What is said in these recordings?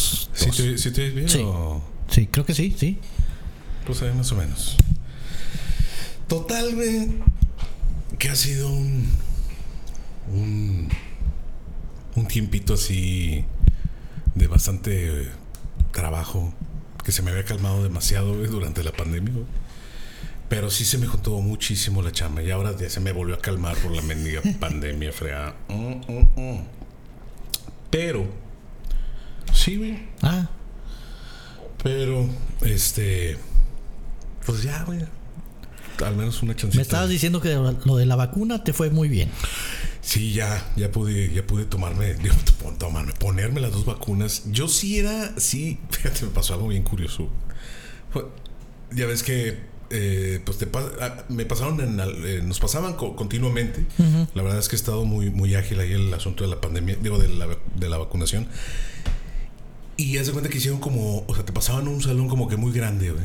Sí, probando dos. ¿Sí dos. te, sí te ves bien Sí. o- Sí, creo que sí, sí. Pues ahí más o menos. Total, güey. Que ha sido un. Un. Un tiempito así. De bastante trabajo. Que se me había calmado demasiado, güey, durante la pandemia, güey. Pero sí se me juntó muchísimo la chamba. Y ahora ya se me volvió a calmar por la mendiga pandemia fregada. Mm, mm, mm. Pero. Sí, güey. Ah, Pero, este. Pues ya, güey. Al menos una chancita. me estabas diciendo que lo de la vacuna te fue muy bien. Sí, ya, ya pude, ya pude tomarme, digo, tomarme, ponerme las dos vacunas. Yo sí era, sí, fíjate, me pasó algo bien curioso. Fue- Ya ves que, eh, pues te pas- ah, me pasaron, en, eh, nos pasaban co- continuamente. La verdad es que he estado muy, muy ágil ahí el asunto de la pandemia, digo, de la, de la vacunación. Y haz de cuenta que hicieron como, o sea, te pasaban un salón como que muy grande, güey.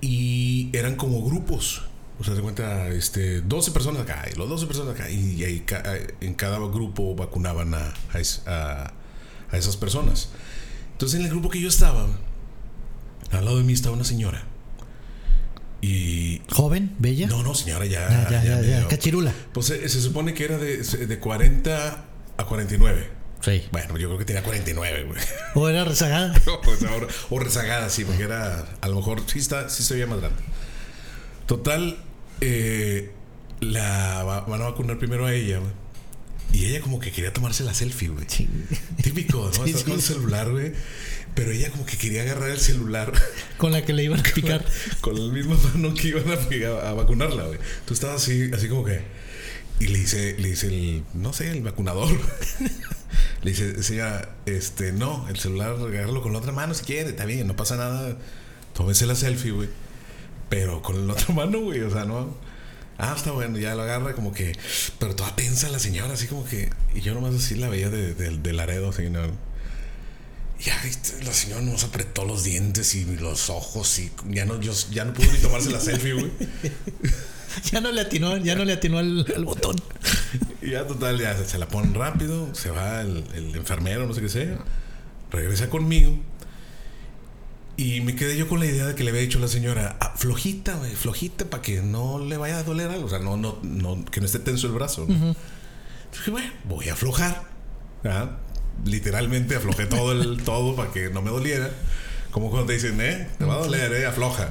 Y eran como grupos. O sea, te cuenta, este, 12 personas acá y los 12 personas acá. Y, ahí ca- en cada grupo vacunaban a, a, es- a- a esas personas. Entonces, en el grupo que yo estaba, al lado de mí estaba una señora. Y. ¿Joven? ¿Bella? No, no, señora, ya. ya, ya, ya, ya, medio- Cachirula. Pues se, se supone que era de, de 40 a 49. Sí. Bueno, yo creo que tenía 49, güey. ¿O era rezagada? O, pues, o rezagada, sí, porque era. A lo mejor sí, está, sí se veía más grande. Total, eh, la va- van a vacunar primero a ella, güey. Y ella como que quería tomarse la selfie, güey. Sí. Típico, ¿no? Sí, Estás con el celular, güey. Pero ella como que quería agarrar el celular Con la que le iban a picar. con la misma mano que iban a, a vacunarla, güey. Tú estabas así, así como que. Y le dice, le dice el, no sé, el vacunador. le dice, señora, este, no, el celular, agárralo con la otra mano si quiere, está bien, no pasa nada. Tómese la selfie, güey. Pero con la otra mano, güey, o sea, no. Ah, está bueno, ya lo agarra como que. Pero toda tensa la señora, así como que. Y yo nomás así la veía de, de, Laredo, así, ¿no? Ya, la señora nos apretó los dientes y los ojos y ya no, yo, ya no pudo ni tomarse la selfie, güey. Ya no le atinó, ya no le atinó al, al botón. Y ya total, ya se la ponen rápido, se va el, el enfermero, no sé qué sea, regresa conmigo. Y me quedé yo con la idea de que le había dicho la señora, "Ah, flojita, güey, flojita, para que no le vaya a doler algo, o sea, no, no, no, que no esté tenso el brazo. ¿no? Dije, bueno, voy a aflojar. ¿verdad? Literalmente aflojé todo el todo para que no me doliera. Como cuando te dicen, eh, te va a doler, eh, afloja.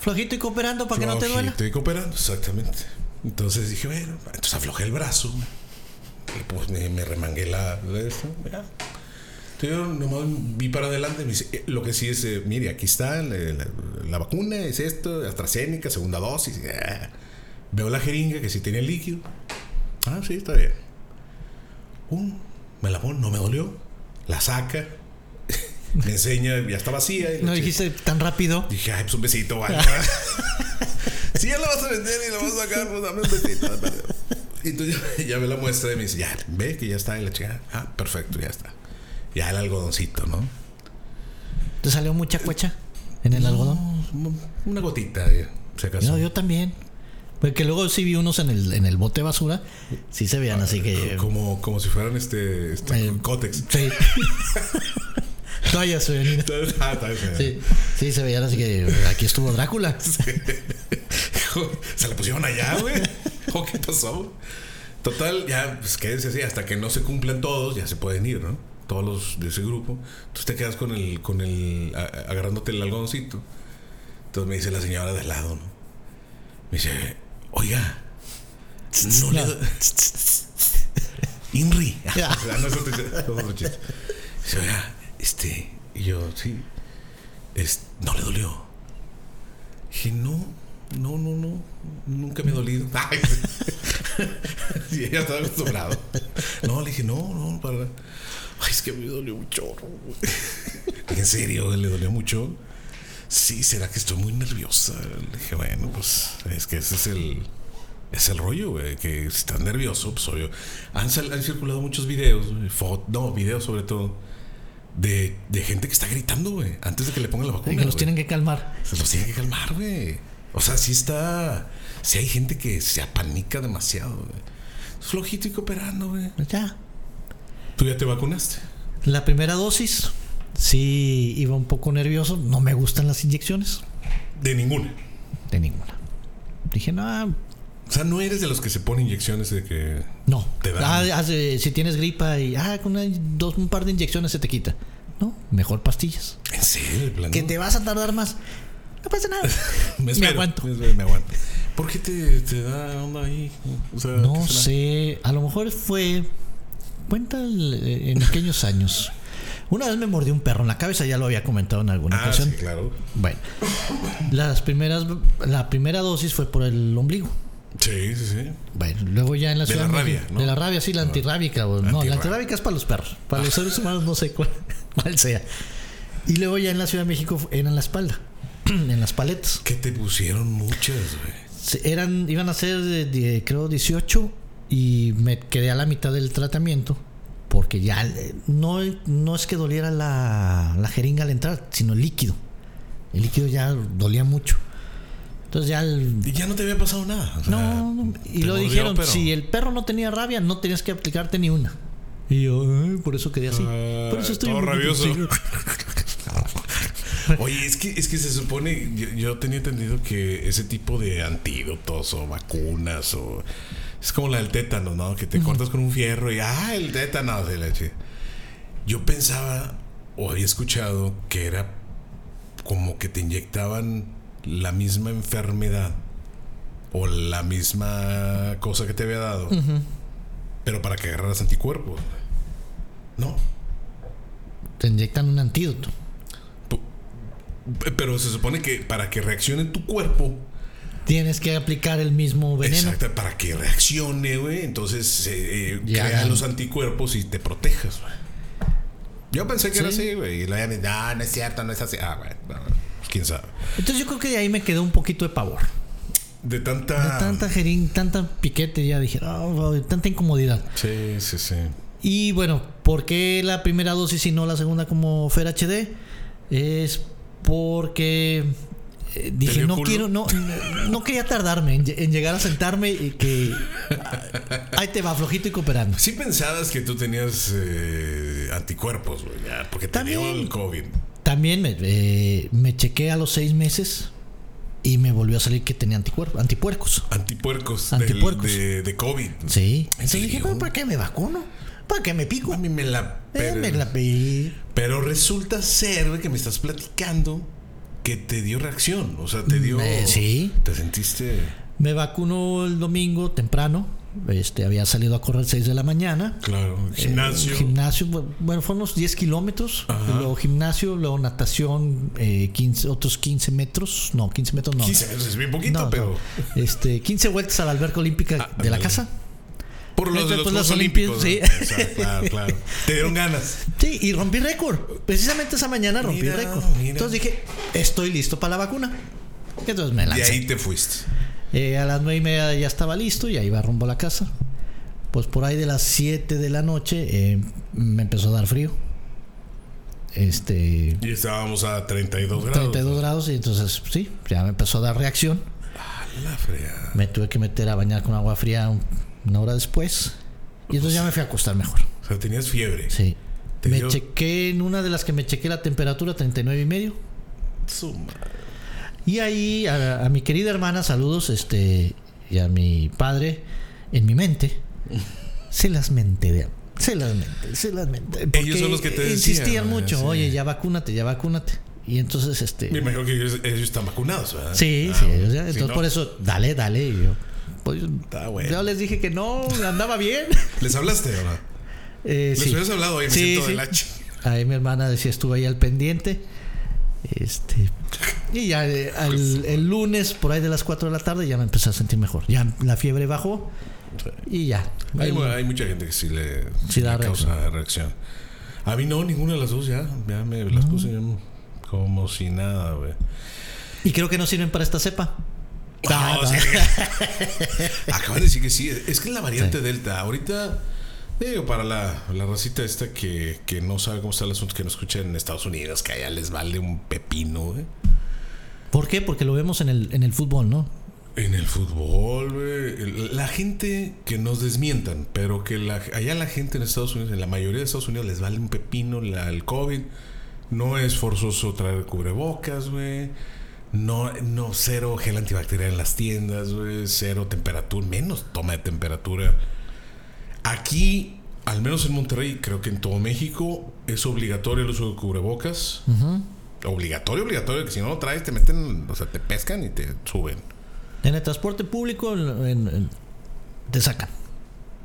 Flojito y cooperando para que no te duela. Estoy cooperando, exactamente. Entonces dije, bueno, entonces aflojé el brazo. Y pues me, me remangué la. la yo nomás vi para adelante. Me dice, eh, lo que sí es, eh, mire, aquí está la, la- la vacuna, es esto, AstraZeneca, segunda dosis. ah. Veo la jeringa que sí tiene líquido. Ah, sí, está bien. Uh, me la pone, no me dolió. La saca. Me enseña, ya está vacía. y No dijiste tan rápido. Dije, ay, pues un besito, vale. si ya la vas a vender y la vas a sacar, pues dame un besito. Y entonces ya, ya ve la muestra y me dice, ya, ve que ya está. Y la chica, ah, perfecto, ya está. Ya el algodoncito, ¿no? ¿Te salió mucha cuecha en el algodón? Una gotita, eh, si acaso. No, yo también. Porque luego sí vi unos en el, en el bote de basura. Sí se veían así que. Como, como si fueran este, este Eh, cótex. Sí. Toallas se veían. Ah. Sí, sí, se veían así que aquí estuvo Drácula. Se la pusieron allá, güey. ¿O qué pasó? Total, ya, pues quédense así, hasta que no se cumplan todos, ya se pueden ir, ¿no? Todos los de ese grupo. Entonces te quedas con el, con el, a- agarrándote el algodoncito. Entonces me dice la señora de al lado, ¿no? Me dice, oiga, no le... Inri. Sea, no otro este, y yo, sí, es, no le dolió. Dije, no, no, no, no, nunca me ha dolido. Ay, ella estaba acostumbrado. No, le dije, no, no, para. Ay, es que me dolió güey. ¿En serio? ¿Le dolió mucho? Sí, ¿será que estoy muy nerviosa? Le dije, bueno, pues es que ese es el, es el rollo, güey, que si estás nervioso, pues obvio. Han, sal- han circulado muchos videos, no, videos sobre todo, de, de gente que está gritando, güey, antes de que le pongan la vacuna. Y que los tienen que calmar. Se los tiene que calmar, güey. O sea, sí está. Sí hay gente que se apanica demasiado, güey. Flojito y cooperando, güey. Ya. ¿Tú ya te vacunaste? La primera dosis, sí iba un poco nervioso. No me gustan las inyecciones. De ninguna. De ninguna. Dije, no, O sea, no eres de los que se ponen inyecciones de que. no. Te dan. Ah, hace- si tienes gripa y ah, con una- dos, un par de inyecciones se te quita. No, mejor pastillas. ¿En serio? de plano? Que te vas a tardar más. No pasa nada. Me, espero, aguanto. Me, espero, me aguanto. ¿Por qué te, te da onda ahí? O sea, No sé, a lo mejor fue. Cuenta el- en pequeños años. Una vez me mordió un perro en la cabeza, ya lo había comentado en alguna Ah, ocasión. sí, claro. Bueno, las primeras, la primera dosis fue por el ombligo. Sí, sí, sí. Bueno, luego ya en la De ciudad la de rabia, México- ¿no? De la rabia, sí, la antirrábica. No, la Antirrábica. es para los perros. Para los seres humanos no sé cuál, cuál sea. Y luego ya en la Ciudad de México era en la espalda, en las paletas. Que te pusieron muchas, güey. Eran, iban a ser, de, de, creo, 18 y me quedé a la mitad del tratamiento porque ya eh, no, no es que doliera la, la jeringa al entrar, sino el líquido. El líquido ya dolía mucho. Entonces ya el- Y ya no te había pasado nada. o sea, no, no. y lo mordió, dijeron, pero- si el perro no tenía rabia, no tenías que aplicarte ni una. Y yo, "Ay, por eso quedé así. Por eso estoy todo rabioso. Oye, es que, es que se supone, yo, yo tenía entendido que ese tipo de antídotos o vacunas o... Es como la del tétano, ¿no? Que te cortas con un fierro y ¡ah, el tétano! de leche. Yo pensaba o había escuchado que era como que te inyectaban la misma enfermedad o la misma cosa que te había dado, pero para que agarraras anticuerpos. No. Te inyectan un antídoto. Pero se supone que para que reaccione tu cuerpo, Tienes que aplicar el mismo veneno. exacto, para que reaccione, güey, entonces eh, eh, crea los anticuerpos y te protejas, güey. Yo pensé que era Sí. así, güey. Y me no, no es cierto, no es así. Ah, güey, no, quién sabe. Entonces yo creo que de ahí me quedó un poquito de pavor. De tanta. De tanta jerín, tanta piquete, ya dije, "Oh, de tanta incomodidad. Sí, sí, sí. Y bueno, ¿por qué la primera dosis y no la segunda como Fer HD? Es porque eh, dije, no culo? quiero, no, no, quería tardarme en, lle- en llegar a sentarme y que ah, ahí te va flojito y cooperando. Sí pensabas que tú tenías eh, anticuerpos, güey, ya, porque te dio el COVID. También me, eh, me chequé a los seis meses y me volvió a salir que tenía anticuerpos, antipuercos. Antipuercos, del- Antipuercos. de, de COVID. Sí. ¿En Entonces dije, serio? "¿Pero ¿para qué me vacuno? ¿Para qué me pico? A mí me la. Eh, Pero, me la pe- pero resulta ser, que me estás platicando que te dio reacción. O sea, te dio. Eh, sí. Te sentiste. Me vacuno el domingo temprano. Este, había salido a correr 6 de la mañana. Claro, gimnasio. Eh, gimnasio, bu- bueno, fueron unos 10 kilómetros. Luego gimnasio, luego natación, eh, 15, otros 15 metros. No, 15 metros no. 15 minutos es bien poquito, No, pero. no. Este, 15 vueltas a la alberca olímpica Ah, de la ándale. casa. Por los de los las Juegos Olímpicos. Olimpiadas, ¿no? Exacto, claro, claro. Te dieron ganas. Sí, y rompí récord. Precisamente esa mañana rompí Mira, récord. mira. Entonces dije, estoy listo para la vacuna. Y entonces me Y lancé. ahí te fuiste. Eh, a las nueve y media ya estaba listo y ahí iba rumbo a la casa. Pues por ahí de las 7 de la noche eh, me empezó a dar frío. Este. Y estábamos a 32 grados. 32 grados y entonces sí, ya me empezó a dar reacción. La. Me tuve que meter a bañar con agua fría un- una hora después. Y entonces ya me fui a acostar mejor. O sea, tenías fiebre. Sí. ¿Te Me dio? chequé en una de las que me chequé la temperatura 39 y medio. Su madre. Y ahí a, a mi querida hermana, saludos, este, y a mi padre, en mi mente, se las menté se las menté, se las menté. Ellos son los que te insistían decían, mucho, sí. oye, ya vacúnate, ya vacúnate. Y entonces, este, Me imagino que ellos, ellos están vacunados, ¿verdad? sí, Ah, sí, o sea, Si entonces no, por eso, dale, dale. Y yo, pues, Está bueno. yo les dije que no, andaba bien. ¿Les hablaste no? Eh, Les sí. hubieras hablado, oye, me Sí, siento sí. de la ch- Ahí mi hermana decía, estuve ahí al pendiente. Este. Y ya eh, al- el lunes, por ahí de las 4 de la tarde, ya me empecé a sentir mejor. Ya la fiebre bajó y ya. Hay, mucha gente que sí le, Sí da le causa reacción. A mí no, ninguna de las dos ya. Ya me las puse yo como si nada, güey. y creo que no sirven para esta cepa. Ah, No, sí. Acaban de decir que sí. Es que es la variante Delta. Ahorita, digo, para la, la racita esta que, que no sabe cómo está el asunto, que no escucha en Estados Unidos, que allá les vale un pepino, güey. ¿Por qué? Porque lo vemos en el, en el fútbol, ¿no? En el fútbol, güey. La gente que nos desmientan, pero que la, allá la gente en Estados Unidos, en la mayoría de Estados Unidos, les vale un pepino la, el COVID. No es forzoso traer cubrebocas, güey. No, no, cero gel antibacterial en las tiendas, güey. Cero temperatura, menos toma de temperatura. Aquí, al menos en Monterrey, creo que en todo México, es obligatorio el uso de cubrebocas. Obligatorio, obligatorio, que si no lo traes, te meten, o sea, te pescan y te suben. En el transporte público en- en- te sacan.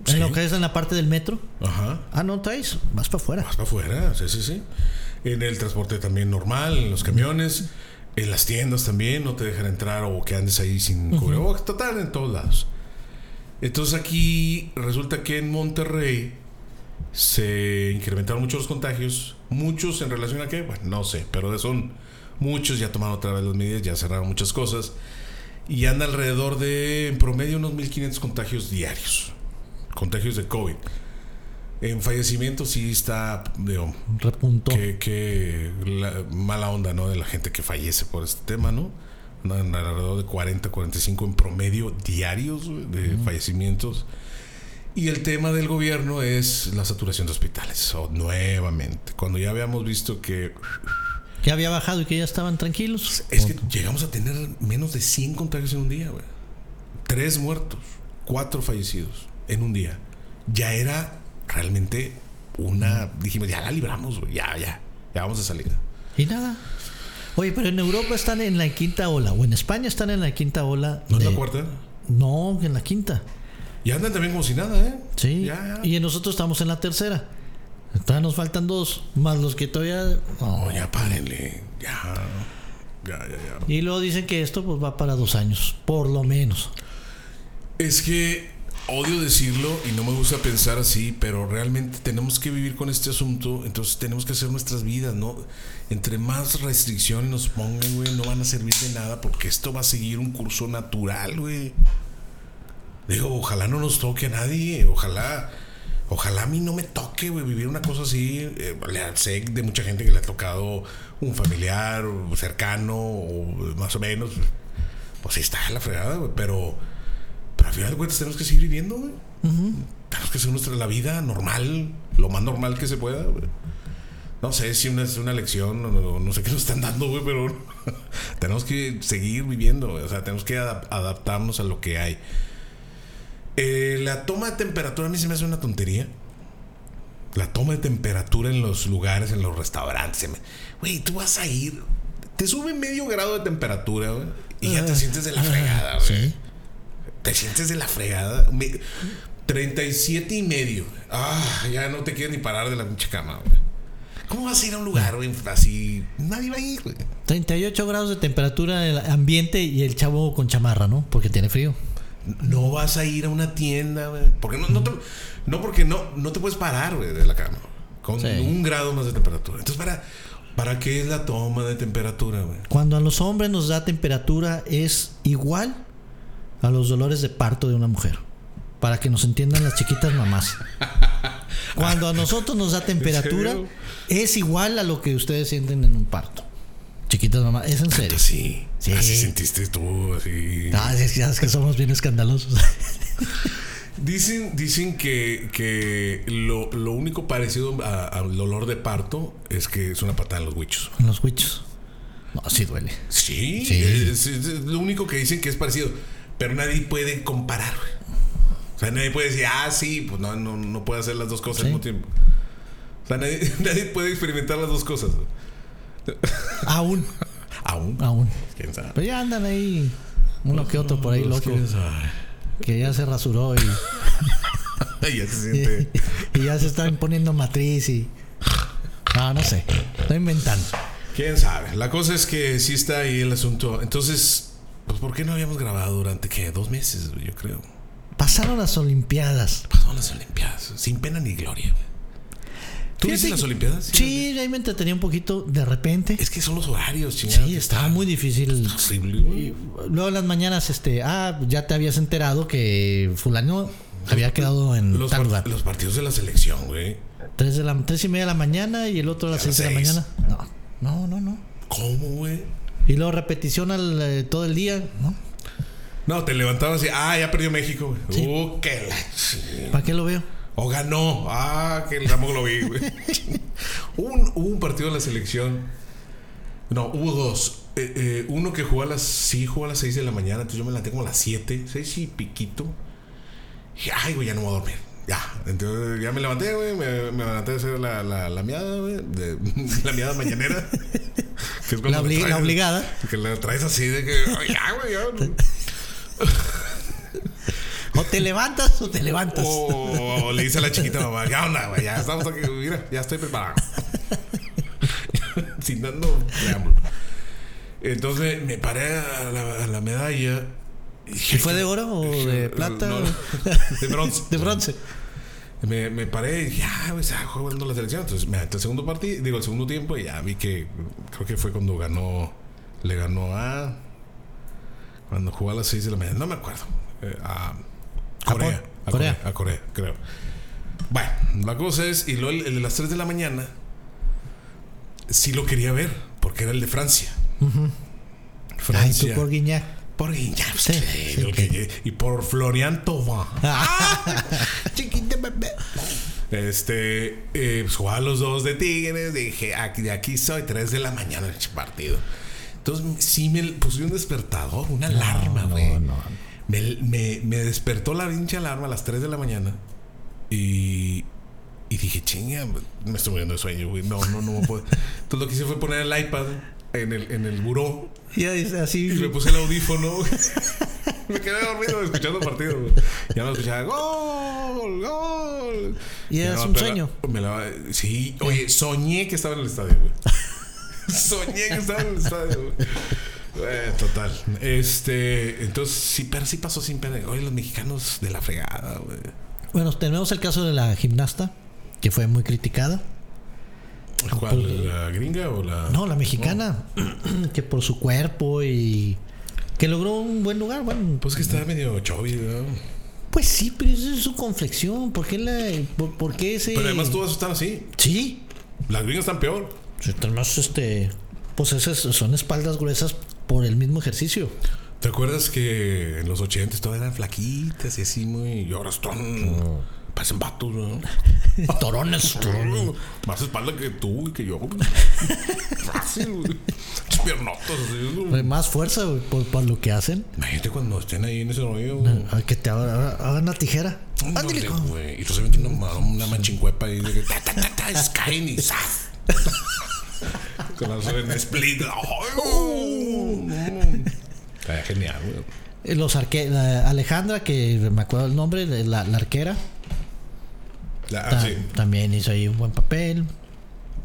En Sí. lo que es en la parte del metro. Ajá. Ah, no traes, vas para afuera. Vas para afuera, sí, sí, sí. En el transporte también normal, en los camiones, en las tiendas también, no te dejan entrar o que andes ahí sin cubrebocas, total, en todos lados. Entonces aquí resulta que en Monterrey se incrementaron mucho los contagios, muchos en relación a qué, bueno, no sé, pero son muchos, ya tomaron otra vez las medidas, ya cerraron muchas cosas y anda alrededor de, en promedio, unos 1.500 contagios diarios, contagios de COVID. En fallecimientos sí está, digo, Repuntó. que, que la mala onda, ¿no? De la gente que fallece por este tema, ¿no? Andan alrededor de 40, 45 en promedio diarios de fallecimientos. Y el tema del gobierno es la saturación de hospitales. O nuevamente, cuando ya habíamos visto que Que había bajado y que ya estaban tranquilos. es que llegamos a tener menos de 100 contagios en un día, güey. Tres muertos, cuatro fallecidos en un día. Ya era realmente una. Dijimos, ya la libramos, güey. Ya, ya. Ya vamos de salida. Y nada. Oye, pero en Europa están en la quinta ola. O en España están en la quinta ola. ¿No es de- la cuarta? No, en la quinta. Y andan también como si nada, ¿eh? Sí. Ya, ya. Y nosotros estamos en la tercera. Todavía nos faltan dos. Más los que todavía. no. No, ya párenle. Ya. Ya, ya, ya. Y luego dicen que esto pues va para dos años. Por lo menos. Es que odio decirlo y no me gusta pensar así, pero realmente tenemos que vivir con este asunto, entonces tenemos que hacer nuestras vidas, ¿no? Entre más restricciones nos pongan, güey, no van a servir de nada porque esto va a seguir un curso natural, güey. Digo, ojalá no nos toque a nadie, ojalá, ojalá a mí no me toque, güey, vivir una cosa así. Eh, sé de mucha gente que le ha tocado un familiar cercano o más o menos. Pues sí está la fregada, güey, pero, pero al final de cuentas tenemos que seguir viviendo, güey. Tenemos que hacer nuestra la vida normal, lo más normal que se pueda, güey. No sé si una, es una lección o no, no sé qué nos están dando, güey, pero tenemos que seguir viviendo. O sea, tenemos que adap- adaptarnos a lo que hay. Eh, la toma de temperatura a mí se me hace una tontería. La toma de temperatura en los lugares, en los restaurantes. Güey, tú vas a ir. Te sube medio grado de temperatura, güey. Y ya te Ah, sientes de la ah, fregada, güey. Sí. Te sientes de la fregada. Me- 37 y medio. Ah, ya no te quieres ni parar de la pinche cama, güey. ¿Cómo vas a ir a un lugar, güey? Así. Nadie va a ir, güey. 38 grados de temperatura el ambiente y el chavo con chamarra, ¿no? Porque tiene frío. No vas a ir a una tienda, güey. Porque no, no, te- no porque no, no te puedes parar, güey, de la cama. Con Sí. un grado más de temperatura. Entonces, ¿para, ¿para qué es la toma de temperatura, güey? Cuando a los hombres nos da temperatura es igual a los dolores de parto de una mujer. Para que nos entiendan las chiquitas mamás. Cuando a nosotros nos da temperatura es igual a lo que ustedes sienten en un parto. Chiquitas mamás, es en serio. Sí. Sí. Así sentiste tú, así. Ah, es que- es que somos bien escandalosos. Dicen, dicen que, que lo, lo único parecido a- al dolor de parto es que es una patada en los huichos. En los huichos. No, sí duele. Sí, Sí. Es, es- es lo único que dicen que es parecido. Pero nadie puede comparar, güey. O sea, nadie puede decir, ah, sí, pues no, no, no puede hacer las dos cosas al mismo tiempo. O sea, nadie, nadie puede experimentar las dos cosas. Aún, Aún. aún. ¿Quién sabe? Pero ya andan ahí uno que otro por ahí loco. Que ya se rasuró y, ya se siente. y ya se están poniendo matriz y. No, no sé. Estoy inventando. ¿Quién sabe? La cosa es que sí está ahí el asunto. Entonces, pues, ¿por qué no habíamos grabado durante, qué? Dos meses, yo creo. Pasaron las Olimpiadas. Pasaron las Olimpiadas. Sin pena ni gloria, güey. ¿Tú viste las Olimpiadas? Sí, ahí me entretenía un poquito de repente. Es que son los horarios, chingada. Sí, estaba muy difícil. horrible. Luego en las mañanas, este, ah, ya te habías enterado que fulano había quedado en Los, tal lugar. los partidos de la selección, güey. Tres, de la, tres y media de la mañana y el otro a las seis de la mañana. No, no, no, no. ¿Cómo, güey? Y luego repetición al, eh, todo el día, ¿no? No, te levantabas y, ah, ya perdió México, güey. Uh, qué la ¿Para qué lo veo? O ganó. Ah, que tampoco lo vi, güey. hubo, un, hubo un partido de la selección. No, hubo dos. Eh, eh, uno que jugó a las. Sí, jugó a las 6 de la mañana. Entonces yo me levanté como a las 7, 6 y piquito. Y dije, ay, güey, ya no voy a dormir. Ya. Entonces ya me levanté, güey. Me, me levanté a hacer la, la, la miada, güey. de- La miada mañanera. Que es cuando La, obli- traes- la obligada. Que la traes así de que. "Ay, ya, güey, ya. O te levantas o te levantas. O, le dice a la chiquita mamá, ¿qué onda, güey? Ya estamos aquí, mira, ya estoy preparado. Sin dando preámbulo. Entonces me paré a la, a la medalla. ¿Y fue de oro o de plata? No, de bronce. De bronce. Me, me paré y dije, ah, güey, está jugando la selección. Entonces me aventé el segundo partido, digo, el segundo tiempo y ya vi que creo que fue cuando ganó, le ganó a. Cuando jugó a las 6 de la mañana, no me acuerdo. eh, a Corea. A Corea. Corea. A Corea, creo. Bueno, la cosa es, y luego el, el de las 3 de la mañana, sí lo quería ver, porque era el de Francia. Ay, Francia. tú por Guiñac. Por Guiñac, Sí, y por Florian Thauvin. Chiquita bebé. Este, eh, pues jugaba los dos de Tigres. Dije, aquí, de aquí soy, 3 de la mañana el partido. Entonces, sí me puse un despertador, una alarma, no, güey. no. Me, me, me despertó la pinche alarma a las 3 de la mañana. Y, y dije, chinga, me estoy muriendo de sueño, güey. No, no, no me puedo. Entonces, lo que hice fue poner el iPad en el, en el buró. Y ahí, así. Y me puse el audífono. me quedé dormido escuchando partido. güey. Ya no escuchaba gol, gol. Y Ya es no, un sueño. me la- sí, oye, soñé que estaba en el estadio, güey. soñé que estaba en el estadio, güey. Eh, total. Este, entonces, sí, pero sí pasó sin pena. Oye, los mexicanos de la fregada, güey. Bueno, tenemos el caso de la gimnasta, que fue muy criticada. ¿Cuál? ¿La gringa o la.? No, la mexicana, que por su cuerpo y que logró un buen lugar. Bueno, Pues que estaba medio chovi, ¿no? pues sí, pero eso es su conflexión. ¿Por qué, la, por, por qué ese.? Pero además todas están así. Sí, Las gringas están peor. además, este. Pues esas son espaldas gruesas por el mismo ejercicio. ¿Te acuerdas que en los 80 todas eran flaquitas y así muy. Y ahora están. Parecen vatos, ¿no? Torones. Más espalda que tú y que yo. Fácil, güey. Piernotas, así. Más fuerza güey, por, por lo que hacen. Imagínate cuando estén ahí en ese rollo. A que te haga- hagan una tijera. Ándale, güey. Y tú se meten una, una manchincuepa ahí de que ta, ta, ta, ta, y la en split. ¡Ay, oh! Está genial, güey. Eh, Los arque la Alejandra, que me acuerdo el nombre, la, la arquera, La- ah, ta- sí. también hizo ahí un buen papel.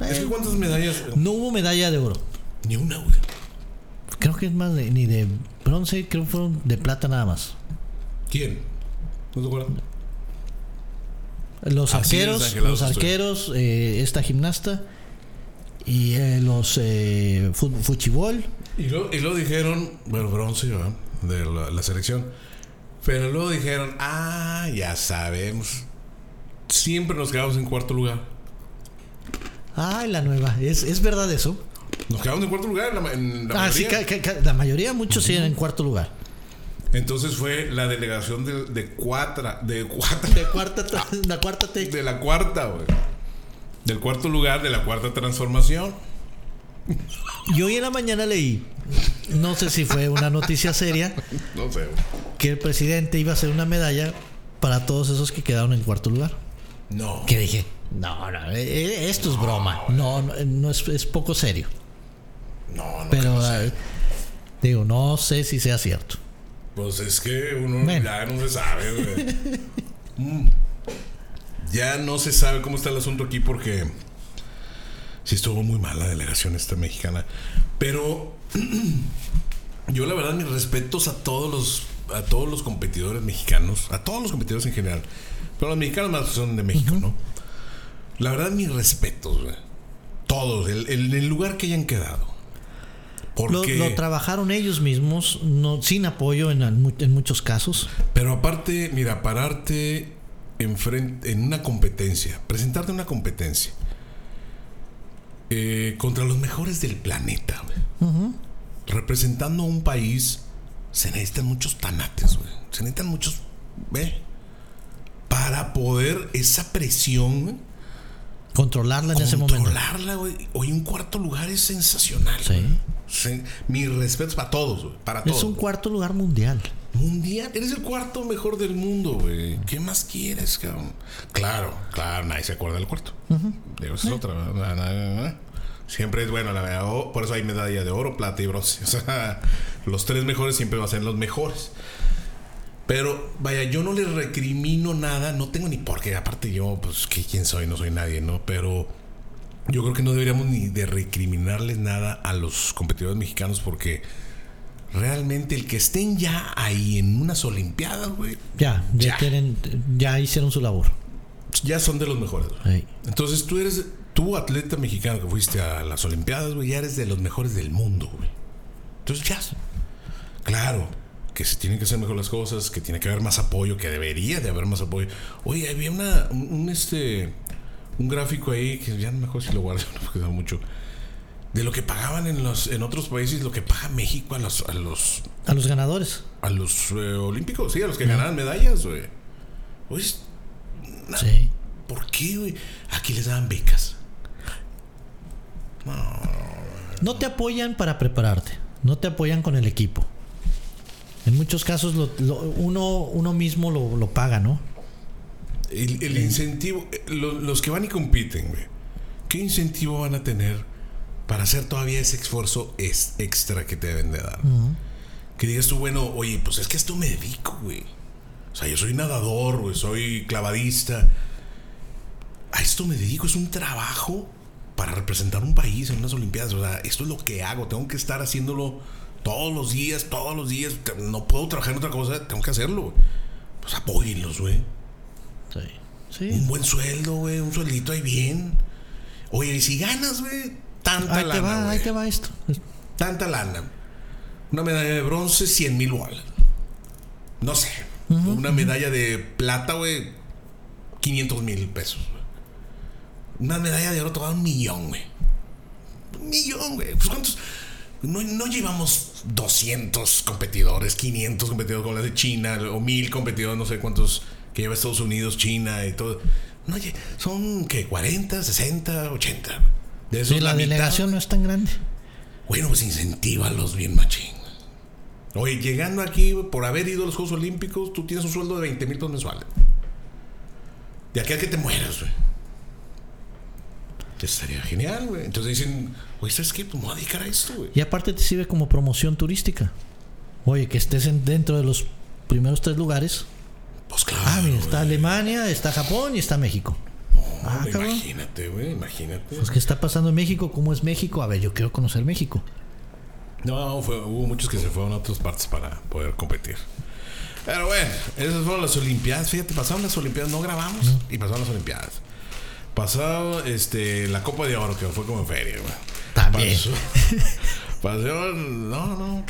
Es que cuántas medallas. no hubo medalla de oro. Ni una, güey. Creo que es más de- ni de bronce, creo que fueron de plata nada más. ¿Quién? ¿No te acuerdas? Los Así arqueros, los estoy. arqueros, eh, esta gimnasta y eh, los eh, fu- fuchibol. Y luego, y luego dijeron, bueno, bronce, ¿verdad? De la, la selección. Pero luego dijeron, ah, ya sabemos. Siempre nos quedamos en cuarto lugar. Ay, la nueva. ¿Es, es verdad eso? Nos quedamos en cuarto lugar en la, en la Ah, sí, mayoría. ca- ca- ca- la mayoría, muchos sí en cuarto lugar. Entonces fue la delegación de, de cuatra, de cuatra, De cuarta, la cuarta te- de la cuarta, güey. Del cuarto lugar de la cuarta transformación. Y hoy en la mañana leí, no sé si fue una noticia seria, No sé, que el presidente iba a hacer una medalla para todos esos que quedaron en cuarto lugar. No. Que dije, no, no, eh, eh, esto es broma. No, no, no es, es poco serio. No, no. Pero que no sé. eh, digo, no sé si sea cierto. Pues es que uno Bueno. ya no se sabe. Mm. Ya no se sabe cómo está el asunto aquí porque sí estuvo muy mal la delegación esta mexicana. Pero yo la verdad mis respetos a todos los a todos los competidores mexicanos, a todos los competidores en general. Pero los mexicanos más son de México, ¿no? La verdad mis respetos, güey. Todos, el, el- el lugar que hayan quedado. Lo, Porque lo trabajaron ellos mismos, no, sin apoyo en, en muchos casos. Pero aparte, mira, pararte enfrente, en una competencia, presentarte en una competencia eh, contra los mejores del planeta, güey. representando a un país se necesitan muchos tanates, güey. Se necesitan muchos, ve, para poder esa presión, güey, Controlarla en ese momento. controlarla, güey. Hoy un cuarto lugar es sensacional. Sí. Sí, Mis respetos para todos, güey. Para todos. Es un cuarto lugar mundial. Mundial. Eres el cuarto mejor del mundo, güey. ¿Qué más quieres, cabrón? Claro, claro, nadie se acuerda del cuarto. Digo, esa es otra. ¿verdad? Na- na- na. Siempre es bueno la de oro, Por eso hay medalla de oro, plata y bronce. O sea, los tres mejores siempre van a ser los mejores. Pero vaya, yo no les recrimino nada. No tengo ni por qué. Aparte, yo, pues, ¿qué- ¿quién soy? No soy nadie, ¿no? Pero yo creo que no deberíamos ni de recriminarles nada a los competidores mexicanos porque realmente el que estén ya ahí en unas Olimpiadas, güey, Ya, ya, Ya. tienen- ya hicieron su labor. ya son de los mejores. Entonces tú eres, tú atleta mexicano que fuiste a las Olimpiadas, güey, ya eres de los mejores del mundo, güey. Entonces ya, claro, que se tienen que hacer mejor las cosas, que tiene que haber más apoyo, que debería de haber más apoyo. Oye, había una, un, un, este, un gráfico ahí que ya no me acuerdo si lo guardé, no da mucho. De lo que pagaban en los en otros países, lo que paga México a los a los A los ganadores. a los eh, olímpicos, sí, a los que ganaban medallas, güey. Oye, Sí. ¿Por qué, güey? Aquí les daban becas. No te apoyan para prepararte. No te apoyan con el equipo. En muchos casos lo- lo- uno, uno mismo lo, lo paga, ¿no? El, el incentivo, eh, lo- los que van y compiten, güey. ¿Qué incentivo van a tener para hacer todavía ese esfuerzo es extra que te deben de dar? Que digas tú, bueno, oye, pues es que esto me dedico, güey. O sea, yo soy nadador, güey, soy clavadista. A esto me dedico, es un trabajo para representar un país en unas Olimpiadas. O sea, esto es lo que hago, tengo que estar haciéndolo todos los días, todos los días. No puedo trabajar en otra cosa, tengo que hacerlo. güey. Pues apóyenlos, güey. Sí. Sí. Un buen sueldo, güey, un sueldito ahí bien. Oye, y si ganas, güey, tanta Ahí te lana, va, güey. ahí te va esto. Tanta lana. Una medalla de bronce, 100 mil bolas. No sé. Una medalla de plata, güey, 500 mil pesos. Una medalla de oro te va a un millón, güey. Un millón, güey. Pues cuántos. No, no llevamos 200 competidores, 500 competidores como las de China, o 1000 competidores, no sé cuántos que lleva Estados Unidos, China y todo. No, son que 40, 60, 80. De esos Sí, la mitad- delegación no es tan grande. bueno, pues incentívalos bien machín. Oye, llegando aquí, por haber ido a los Juegos Olímpicos, tú tienes un sueldo de 20 mil pesos mensuales. De aquí a que te mueras, güey. Estaría genial, güey. Entonces dicen, oye, ¿sabes qué? Pues me voy a dedicar a esto, güey. Y aparte te sirve como promoción turística. Oye, que estés en- dentro de los primeros tres lugares. Pues claro. Ah, mira, güey. está Alemania, está Japón y está México. Ah, imagínate, güey, imagínate. Pues, ¿qué está pasando en México? ¿Cómo es México? A ver, yo quiero conocer México. No, fue- hubo muchos que se fueron a otras partes para poder competir. Pero bueno, esas fueron las Olimpiadas. Fíjate, pasaron las Olimpiadas, no grabamos y pasaron las Olimpiadas. Pasado este, la Copa de Oro, que fue como en feria, güey. También. Pasó, pasó- no, no, no.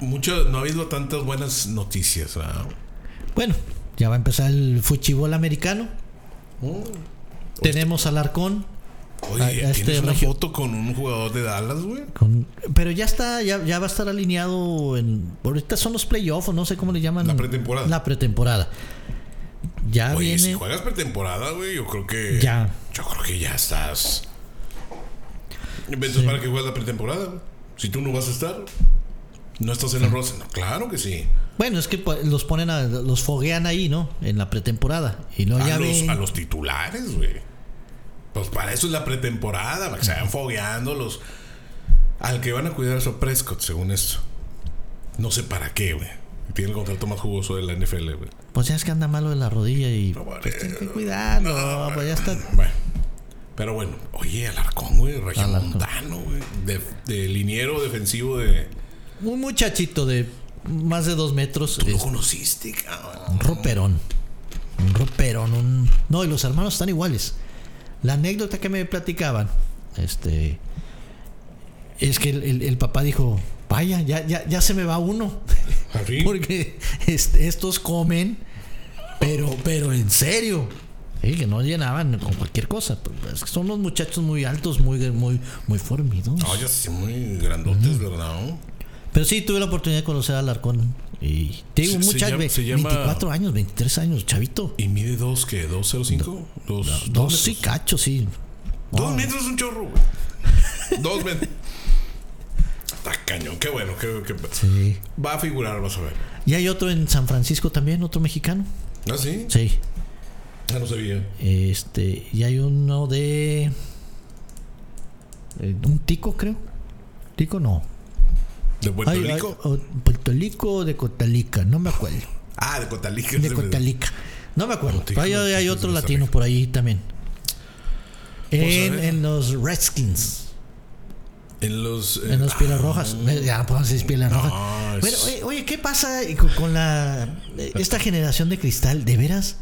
Mucho, no ha habido tantas buenas noticias. ¿verdad? Bueno, ya va a empezar el fuchibol americano. Tenemos al Arcón. Oye, A- ¿tienes este una foto con un jugador de Dallas, güey? Con, pero ya está, ya, ya va a estar alineado en. Ahorita son los playoffs, o no sé cómo le llaman. La pretemporada. La pretemporada. Ya Oye, viene. si juegas pretemporada, güey, yo creo que. Ya. Yo creo que ya estás. Entonces, ¿para qué juegas la pretemporada? Si tú no vas a estar, no estás en la rosa. No, claro que sí. Bueno, es que los ponen a, los foguean ahí, ¿no? En la pretemporada. Y no A ya los, ven. a los titulares, güey. Pues para eso es la pretemporada, para que se vayan fogueando los. Al que van a cuidar es a Prescott, según esto. No sé para qué, güey. Tiene el contrato más jugoso de la NFL, güey. Pues ya es que anda malo de la rodilla y. No, pues tienen que cuidarlo. pues ya está. Bueno. Pero bueno, oye, Alarcón, güey, regiomontano, güey. De, de liniero defensivo de. Un muchachito de más de dos metros. ¿Tú lo es conociste, cabrón? un roperón. Un roperón. Un... No, y los hermanos están iguales. La anécdota que me platicaban. Este. Es que el, el- el papá dijo. Vaya, ya, ya, ya se me va uno. ¿Así? Porque este, estos comen, pero, pero en serio. Sí, que no llenaban con cualquier cosa. Pues, es que son unos muchachos muy altos, muy, muy, muy formidos. No, ya sí, muy grandotes, ¿verdad? Pero sí, tuve la oportunidad de conocer a Alarcón. Y te digo, Se- se mucha, llama- ve- se llama- 24 años, 23 años, chavito. ¿Y mide dos qué? ¿205? Dos, dos, Dos sí, cacho, sí. Dos No, metros es un chorro, güey. Dos metros. Está cañón, qué bueno. Qué, qué- Sí. Va a figurar, vas a ver. Y hay otro en San Francisco también, otro mexicano. ¿Ah, sí? Sí. Ah, no sabía. Este, y hay uno de. eh, un tico, creo. Tico no. ¿De Puerto hay- Rico? o Puerto Rico o de Cotalica, no me acuerdo. Ah, de Cotalica. De Cotalica. No me acuerdo. Pero hay, hay tico es de otro Costa latino Rica. por ahí también. En, en los Redskins. En los. eh, En los Pieles ah, Rojas. Eh, Ya, pues Pieles Rojas. No, es- Bueno, oye, oye, ¿qué pasa con, con la esta generación de cristal? ¿De veras?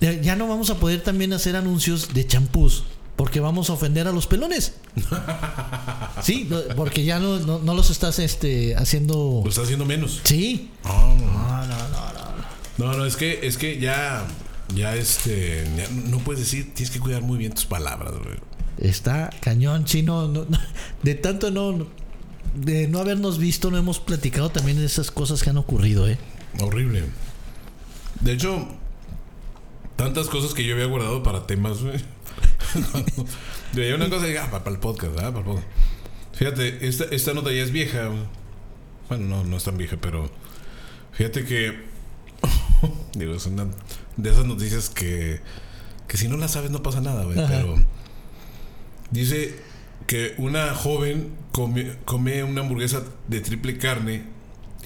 Ya no vamos a poder también hacer anuncios de champús porque vamos a ofender a los pelones. Sí, porque ya no, no, no los estás este, haciendo. Lo está haciendo menos. Sí. Ah, No, no, no, no. No, no, es que, es que ya. Ya este. ya no puedes decir, tienes que cuidar muy bien tus palabras, güey. Está cañón, chino. no- no- de tanto no. De no habernos visto, no hemos platicado también de esas cosas que han ocurrido, ¿eh? Horrible. De hecho, tantas cosas que yo había guardado para temas, güey. Veía una cosa diga, ah, para, para el podcast, ¿verdad? Para el podcast. Fíjate, esta, esta nota ya es vieja. Bueno, no, no es tan vieja, pero fíjate que. digo, es una de esas noticias que. Que si no la sabes no pasa nada, güey. Pero. Dice que una joven come, come una hamburguesa de triple carne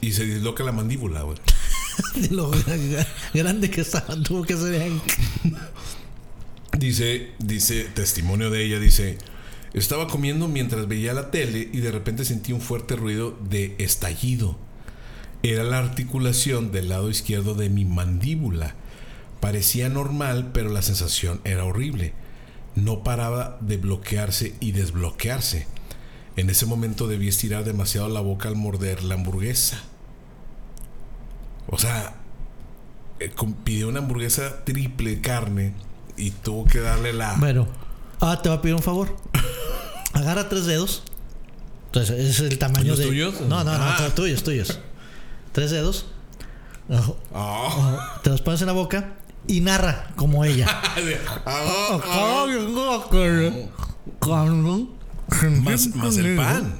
y se disloca la mandíbula, güey. De lo gra- grande que estaba, tuvo que ser. Dice, dice, testimonio de ella, dice, estaba comiendo mientras veía la tele y de repente sentí un fuerte ruido de estallido. Era la articulación del lado izquierdo de mi mandíbula. Parecía normal, pero la sensación era horrible. No paraba de bloquearse y desbloquearse. En ese momento debí estirar demasiado la boca al morder la hamburguesa. O sea, eh, pidió una hamburguesa triple carne y tuvo que darle la. Bueno, ah, te voy a pedir un favor. Agarra tres dedos. Entonces, ese es el tamaño ¿Los de. tuyos? No, no, no, Ah. tuyos, tuyos. Tres dedos. Ojo, Ah. ojo, Te los pones en la boca y narra como ella. Ah, ah. más, más el pan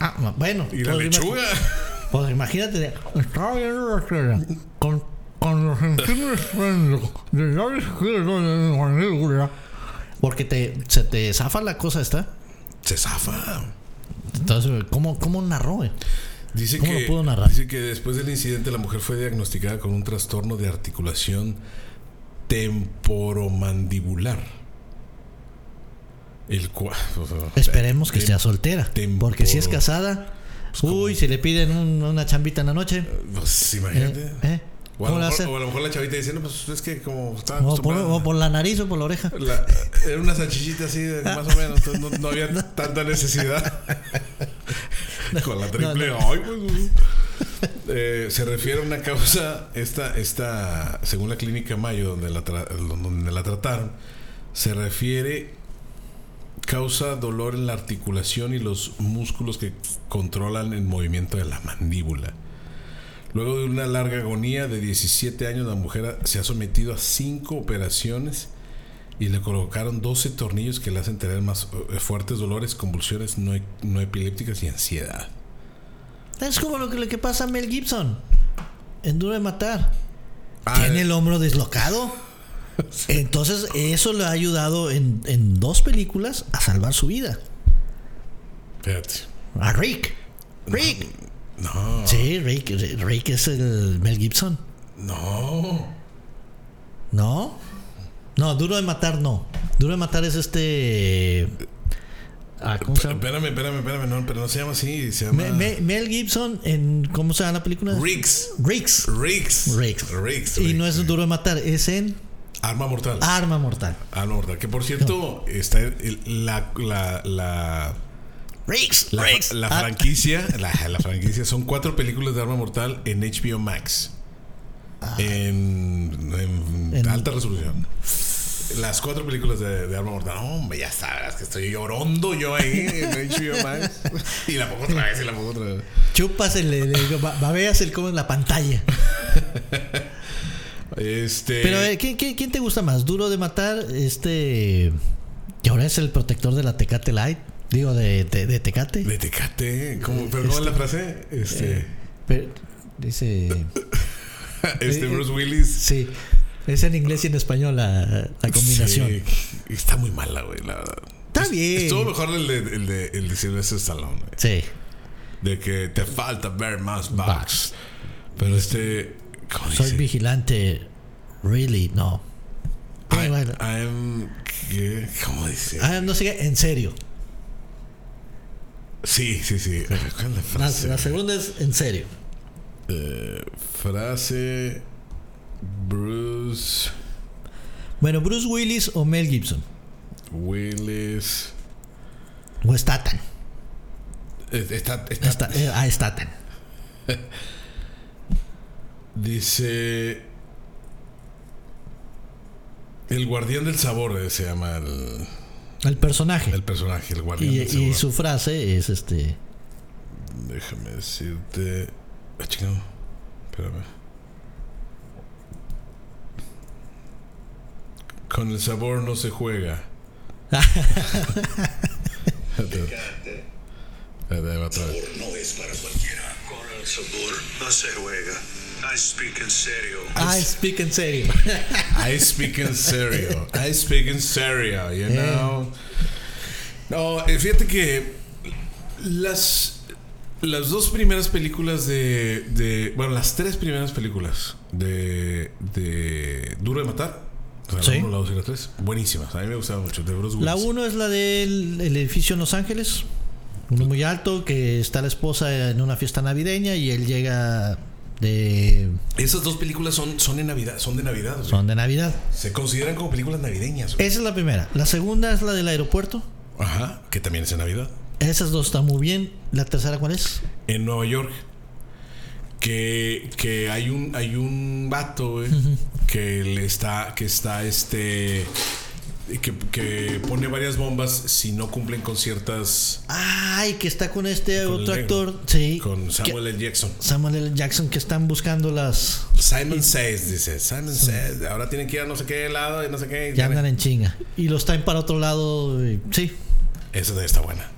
Ah, bueno. y la pues, lechuga. Pues imagínate. de- Estaba viendo la tele con, del lado izquierdo de mi mandíbula. Porque te, se te zafa la cosa esta. Se zafa. Entonces, ¿cómo, cómo narró? eh? Dice ¿Cómo que, lo puedo narrar? dice que después del incidente la mujer fue diagnosticada con un trastorno de articulación temporomandibular. El cual. Esperemos que sea soltera. Temporo- Porque si es casada, uy, si le piden un- una chambita en la noche. Pues eh, imagínate. eh, O, a ¿Cómo lo mejor, hace? o a lo mejor la chavita dice, no, pues es que como estaba O por, o por la nariz o por la oreja. La- era una salchichita así, de- más o menos. entonces no, no había tanta necesidad. Con la triple. no, ay, pues, eh, se refiere a una causa, esta, esta, según la clínica Mayo, donde la, tra- donde la trataron, se refiere causa dolor en la articulación y los músculos que controlan el movimiento de la mandíbula. Luego de una larga agonía de 17 años, la mujer se ha sometido a 5 operaciones y le colocaron 12 tornillos que le hacen tener más eh, fuertes dolores, convulsiones no, e- no epilépticas y ansiedad. Es como lo que, lo que pasa a Mel Gibson en Duro de Matar. Ah, Tiene el hombro deslocado. Entonces, eso le ha ayudado en, en dos películas a salvar su vida. A Rick. Rick. No, Sí, Rick. Rick es el Mel Gibson. no. ¿No? No, Duro de Matar no. Duro de Matar es este. Ah, ¿Cómo se llama? Espérame, espérame, espérame, no, pero no se llama así, se llama Me- me- Mel Gibson en. ¿Cómo se llama la película? Riggs. Riggs. Riggs. Riggs. Riggs. Y no es Duro de Matar, es en Arma mortal. Arma Mortal. Arma mortal. Que por cierto, está el- la, la, la, Riggs. la, Riggs. la Ah, franquicia. La, la franquicia son cuatro películas de Arma mortal en HBO Max. En, en En- alta resolución. las cuatro películas de, de Arma Mortal. Hombre, ya sabes que estoy llorando yo ahí en HBO Max. Y la pongo otra vez y la pongo otra vez. Chupas el, el, el- ba- babeas el como en la pantalla. Este. Pero ver, ¿quién, quién, quién te gusta más? ¿Duro de matar? Este. Que ahora es el protector de la Tecate Light. Digo, de, de, de Tecate. De Tecate. ¿Cómo, ¿Pero cómo es la frase? Este. Pero- dice. este eh, Bruce Willis. Sí. Es en inglés y en español la, la combinación. Sí, está muy mala, güey, la verdad. Está bien. Estuvo mejor el de, el de, el de Sylvester Stallone, güey. Sí. De que te falta ver más Bugs. bugs. Pero este. ¿Cómo Soy dice? vigilante. Really, no. I, bueno. I'm. ¿qué? ¿Cómo dice? Ah, no sé, en serio. Sí, sí, sí. ¿Cuál es la frase? la segunda es en serio. Eh, frase. Bruce Bueno, Bruce Willis o Mel Gibson. Willis. O Statham. Está, está- eh, ah, Statham. Dice. El guardián del sabor eh, se llama el, El personaje. el personaje, el guardián Y, del y sabor. su frase es este. Déjame decirte. Ah, chingado. Espérame. Con el sabor no se juega. Va otra vez. no es para cualquiera. Con el sabor no se juega. I speak en serio. I speak en serio. I speak in serio. I speak in serio, you know. No, eh, fíjate que las las dos primeras películas de, de bueno, las tres primeras películas de de Duro de matar, o sea, Sí. la 1, la 2 y la 3, buenísimas. A mí me gustaban mucho de Bruce. La uno es la del el edificio en Los Ángeles. Uno muy alto, que está la esposa en una fiesta navideña y él llega de. Esas dos películas son son de Navidad, son de Navidad, güey. Son de Navidad. Se consideran como películas navideñas. güey. Esa es la primera. La segunda es la del aeropuerto. Ajá, que también es de Navidad. Esas dos están muy bien. ¿La tercera cuál es? en Nueva York que, que hay un hay un vato güey, que le está que está este que, que pone varias bombas si no cumplen con ciertas Ay, que está con este Con otro actor. Sí. con que- Samuel L. Jackson Samuel L. Jackson que están buscando las. Simon Says dice Simon Says ahora tienen que ir a no sé qué lado y no sé qué Ya andan en chinga. Y los traen para otro lado. y- Sí. esa está buena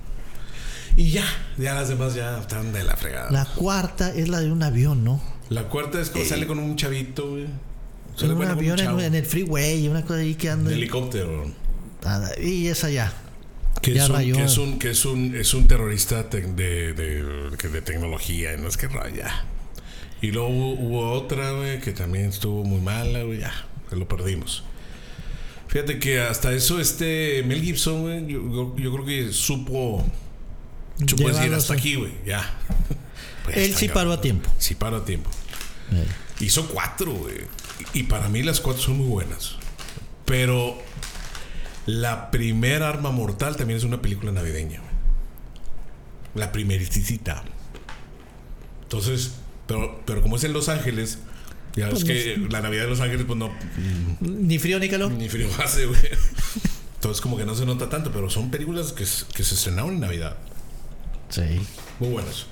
y ya ya las demás ya están de la fregada La cuarta es la de un avión, ¿no? la cuarta es cuando sale con un chavito güey En Sale un avión en, chavo. en el freeway, una cosa ahí que anda. de helicóptero Y esa ya. Que es, un, rayó. que es un que es un es un terrorista de, de, que de tecnología, no es que raya. Y luego hubo, hubo otra, güey, que también estuvo muy mala, güey, ya, lo perdimos. Fíjate que hasta eso este Mel Gibson, güey, yo, yo- creo que supo supo decir hasta aquí, güey, ya. Pues Él sí paró a tiempo. Sí paró a tiempo. Eh. Hizo cuatro, güey. Y para mí las cuatro son muy buenas. Pero la primera arma mortal también es una película navideña. La primeritita. Entonces, pero, pero como es en Los Ángeles, ya Pues que la Navidad de Los Ángeles, pues no, Ni frío ni calor. ni frío hace, güey. Entonces, como que no se nota tanto, pero son películas que se estrenaron en Navidad. Sí. Muy buenas.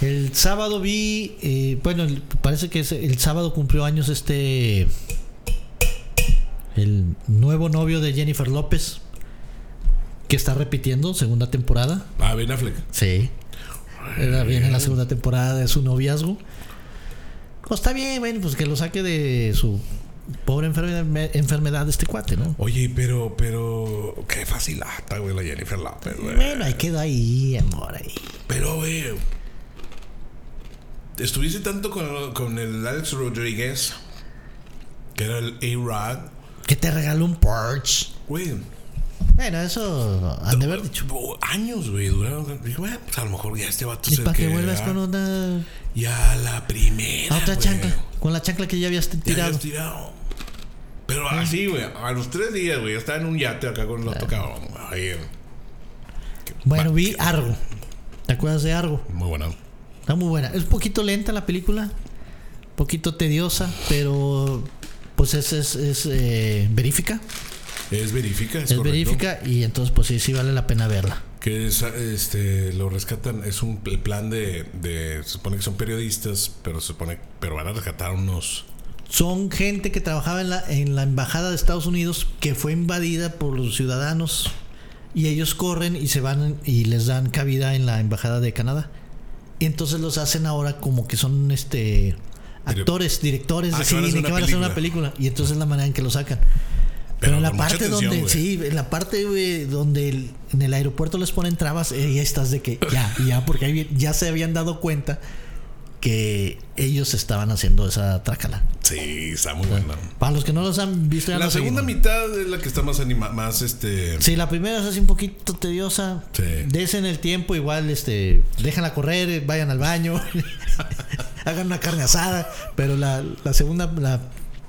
El sábado vi, eh, bueno, el- parece que es- el sábado cumplió años este, el nuevo novio de Jennifer López, que está repitiendo segunda temporada. Ah, Ben Affleck. Sí. Era bien en la segunda temporada de su noviazgo. Pues está bien, bueno, pues que lo saque de su pobre enfermedad, enfermedad de este cuate, ¿no? Oye, pero, pero, qué facilata, güey, la Jennifer Lopez, güey. Bueno, ahí quedó ahí, amor, ahí. Pero, güey, estuviste tanto con, con el Alex Rodríguez, que era el A-Rod, Que te regaló un Porsche. güey. Bueno, eso han de haber dicho. Años, güey, duraron. Dije, bueno, pues a lo mejor ya este vato Y es el para que vuelvas con una. Ya la primera. A otra güey. chancla. Con la chancla que ya habías Ya tirado. habías tirado. Pero así, güey, a los tres días, güey, estaba en un yate acá con el otro cabrón. Ahí, Bueno, vi Argo. ¿Te acuerdas de Argo? muy bueno. Está muy buena. Es un poquito lenta la película. Un poquito tediosa, pero pues es, es, es eh, verífica. Es verifica, es, Es, correcto. verífica y entonces pues sí, sí vale la pena verla. Que es, este, lo rescatan, es un el plan de, de, se supone que son periodistas, pero se supone, pero van a rescatar unos, Son gente que trabajaba en la, en la embajada de Estados Unidos que fue invadida por los ciudadanos y ellos corren y se van y les dan cabida en la embajada de Canadá. Y entonces los hacen ahora como que son este actores, directores Ah, de que van a hacer cine una que van a hacer una película. y entonces es la manera en que lo sacan. Pero Pero, en la parte atención, donde sí, en la parte donde el- en el aeropuerto les ponen trabas, eh, ya estás de que ya, ya porque ahí ya se habían dado cuenta que ellos estaban haciendo esa trácala. sí, está muy buena. Para los que no los han visto, ya La no segunda seguimos. mitad es la que está más anima, más este, Sí, la primera es así un poquito tediosa. Sí. Desen el tiempo, igual, este, déjenla correr, eh, vayan al baño, hagan una carne asada. Pero la, la segunda, la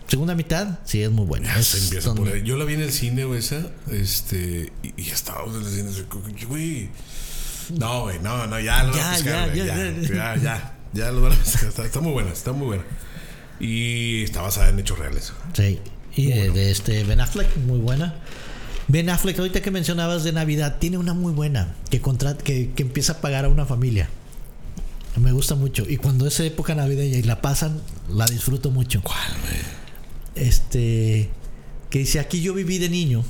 segunda mitad, sí es muy buena. Ya Es se empieza donde- por ahí. Yo la vi en el cine, güey, esa. Este. Y, y estaba en el cine. Güey. No, güey, no, no, ya a Ya, pescar, ya, ya, ya, ya. ya, ya, lo van a. Está, está muy buena, está muy buena. Y está basada en hechos reales. Sí. Y de, de este Ben Affleck, muy buena. Ben Affleck, ahorita que mencionabas de Navidad, tiene una muy buena que, contra, que, que empieza a pagar a una familia. Me gusta mucho. Y cuando es época navideña y la pasan, la disfruto mucho. ¿Cuál, güey? Este. Que dice: Aquí yo viví de niño.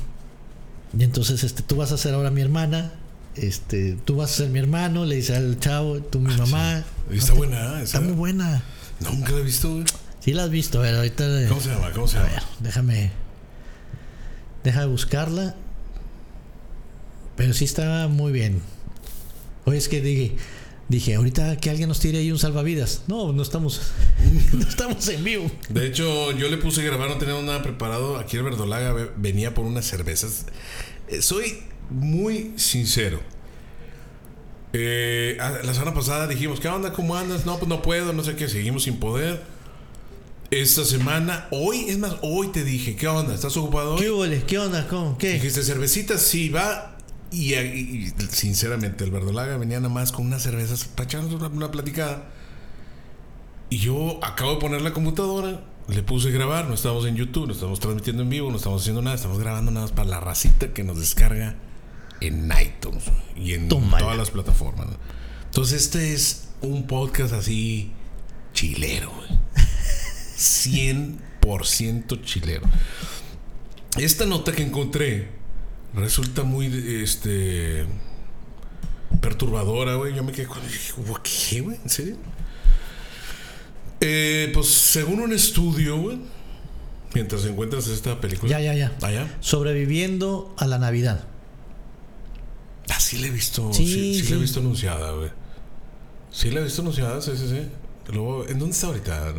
Y entonces, este, tú vas a ser ahora mi hermana. Este, tú vas a ser mi hermano. Le dice al chavo, tú mi mamá. Y está buena, ¿eh? Está muy buena. Nunca la he visto, güey. Sí, la has visto. A ver, ahorita. ¿Cómo se llama? ¿Cómo se A llama? ver, déjame. Deja de buscarla. Pero sí está muy bien. Oye, es que dije, dije, ahorita que alguien nos tire ahí un salvavidas. No, no estamos, no estamos en vivo. De hecho, yo le puse a grabar, no teníamos nada preparado. Aquí el Verdolaga ve- venía por unas cervezas. Eh, Soy muy sincero. Eh, la semana pasada dijimos, ¿qué onda? ¿Cómo andas? No, pues no puedo, no sé qué, seguimos sin poder. Esta semana, hoy, es más, hoy te dije, ¿qué onda? ¿Estás ocupado hoy? ¿Qué huele? ¿Qué onda? ¿Cómo? ¿Qué? Dijiste cervecita, sí, va. Y, sinceramente, el Verdolaga venía nada más con unas cervezas para echarnos una, una platicada. Y yo acabo de poner la computadora, le puse a grabar, no estamos en YouTube, no estamos transmitiendo en vivo, no estamos haciendo nada, estamos grabando nada más para la racita que nos descarga en iTunes y en Tómala. todas las plataformas. ¿no? Entonces, este es un podcast así chilero, güey. 100% chilero. Esta nota que encontré resulta muy este perturbadora, güey. Yo me quedé con ¿qué, güey? ¿En serio? Eh, pues según un estudio, güey, mientras encuentras esta película. Ya, ya, ya. Ya. Sobreviviendo a la Navidad. Ah, sí la he visto. Sí, Sí, sí, sí. la he visto anunciada, güey. Sí la he visto anunciada, sí, sí, sí. Luego, ¿en dónde está ahorita?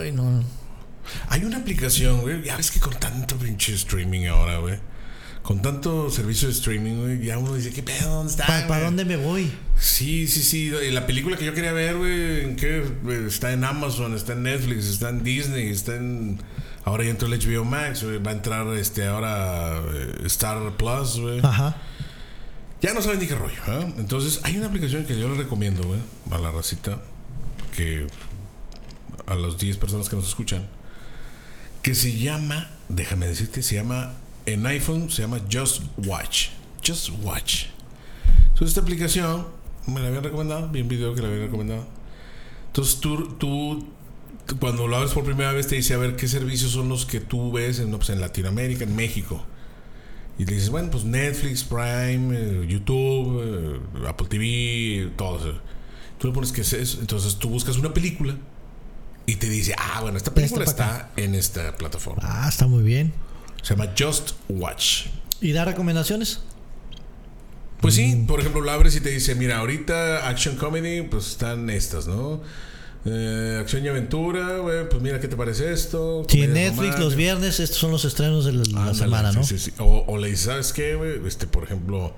Ay, no. Hay una aplicación, güey. Ya ves que con tanto pinche streaming ahora, güey. Con tanto servicio de streaming, güey. Ya uno dice, ¿qué pedo? ¿Dónde está? ¿Para güey?" dónde me voy? Sí, sí, sí. La película que yo quería ver, güey, ¿en qué? Está en Amazon, está en Netflix, está en Disney, está en. Ahora ya entró el HBO Max, güey. Va a entrar este ahora eh, Star Plus, güey. Ajá. Ya no saben ni qué rollo, ¿eh? Entonces, hay una aplicación que yo les recomiendo, a la racita, que a las 10 personas que nos escuchan, que se llama, déjame decirte, se llama, en iPhone se llama Just Watch. Just Watch. Entonces, esta aplicación me la habían recomendado, vi un video que la habían recomendado. Entonces, tú, tú, cuando lo abres por primera vez, te dice a ver qué servicios son los que tú ves en, pues, en Latinoamérica, en México. Y le dices, bueno, pues Netflix, Prime, eh, YouTube, eh, Apple TV, todo eso. Tú le pones que es eso. Entonces tú buscas una película y te dice, ah, bueno, esta película Esta pa' está en esta plataforma. Ah, está muy bien. Se llama Just Watch. ¿Y da recomendaciones? Pues sí, por ejemplo, lo abres y te dice, mira, ahorita Action Comedy, pues están estas, ¿no? Eh, acción y aventura, güey, pues mira, ¿qué te parece esto? Sí, Netflix los viernes, estos son los estrenos de la, Ándale, semana, ¿no? sí, sí. O, o le dices, ¿sabes qué, güey? Este, por ejemplo,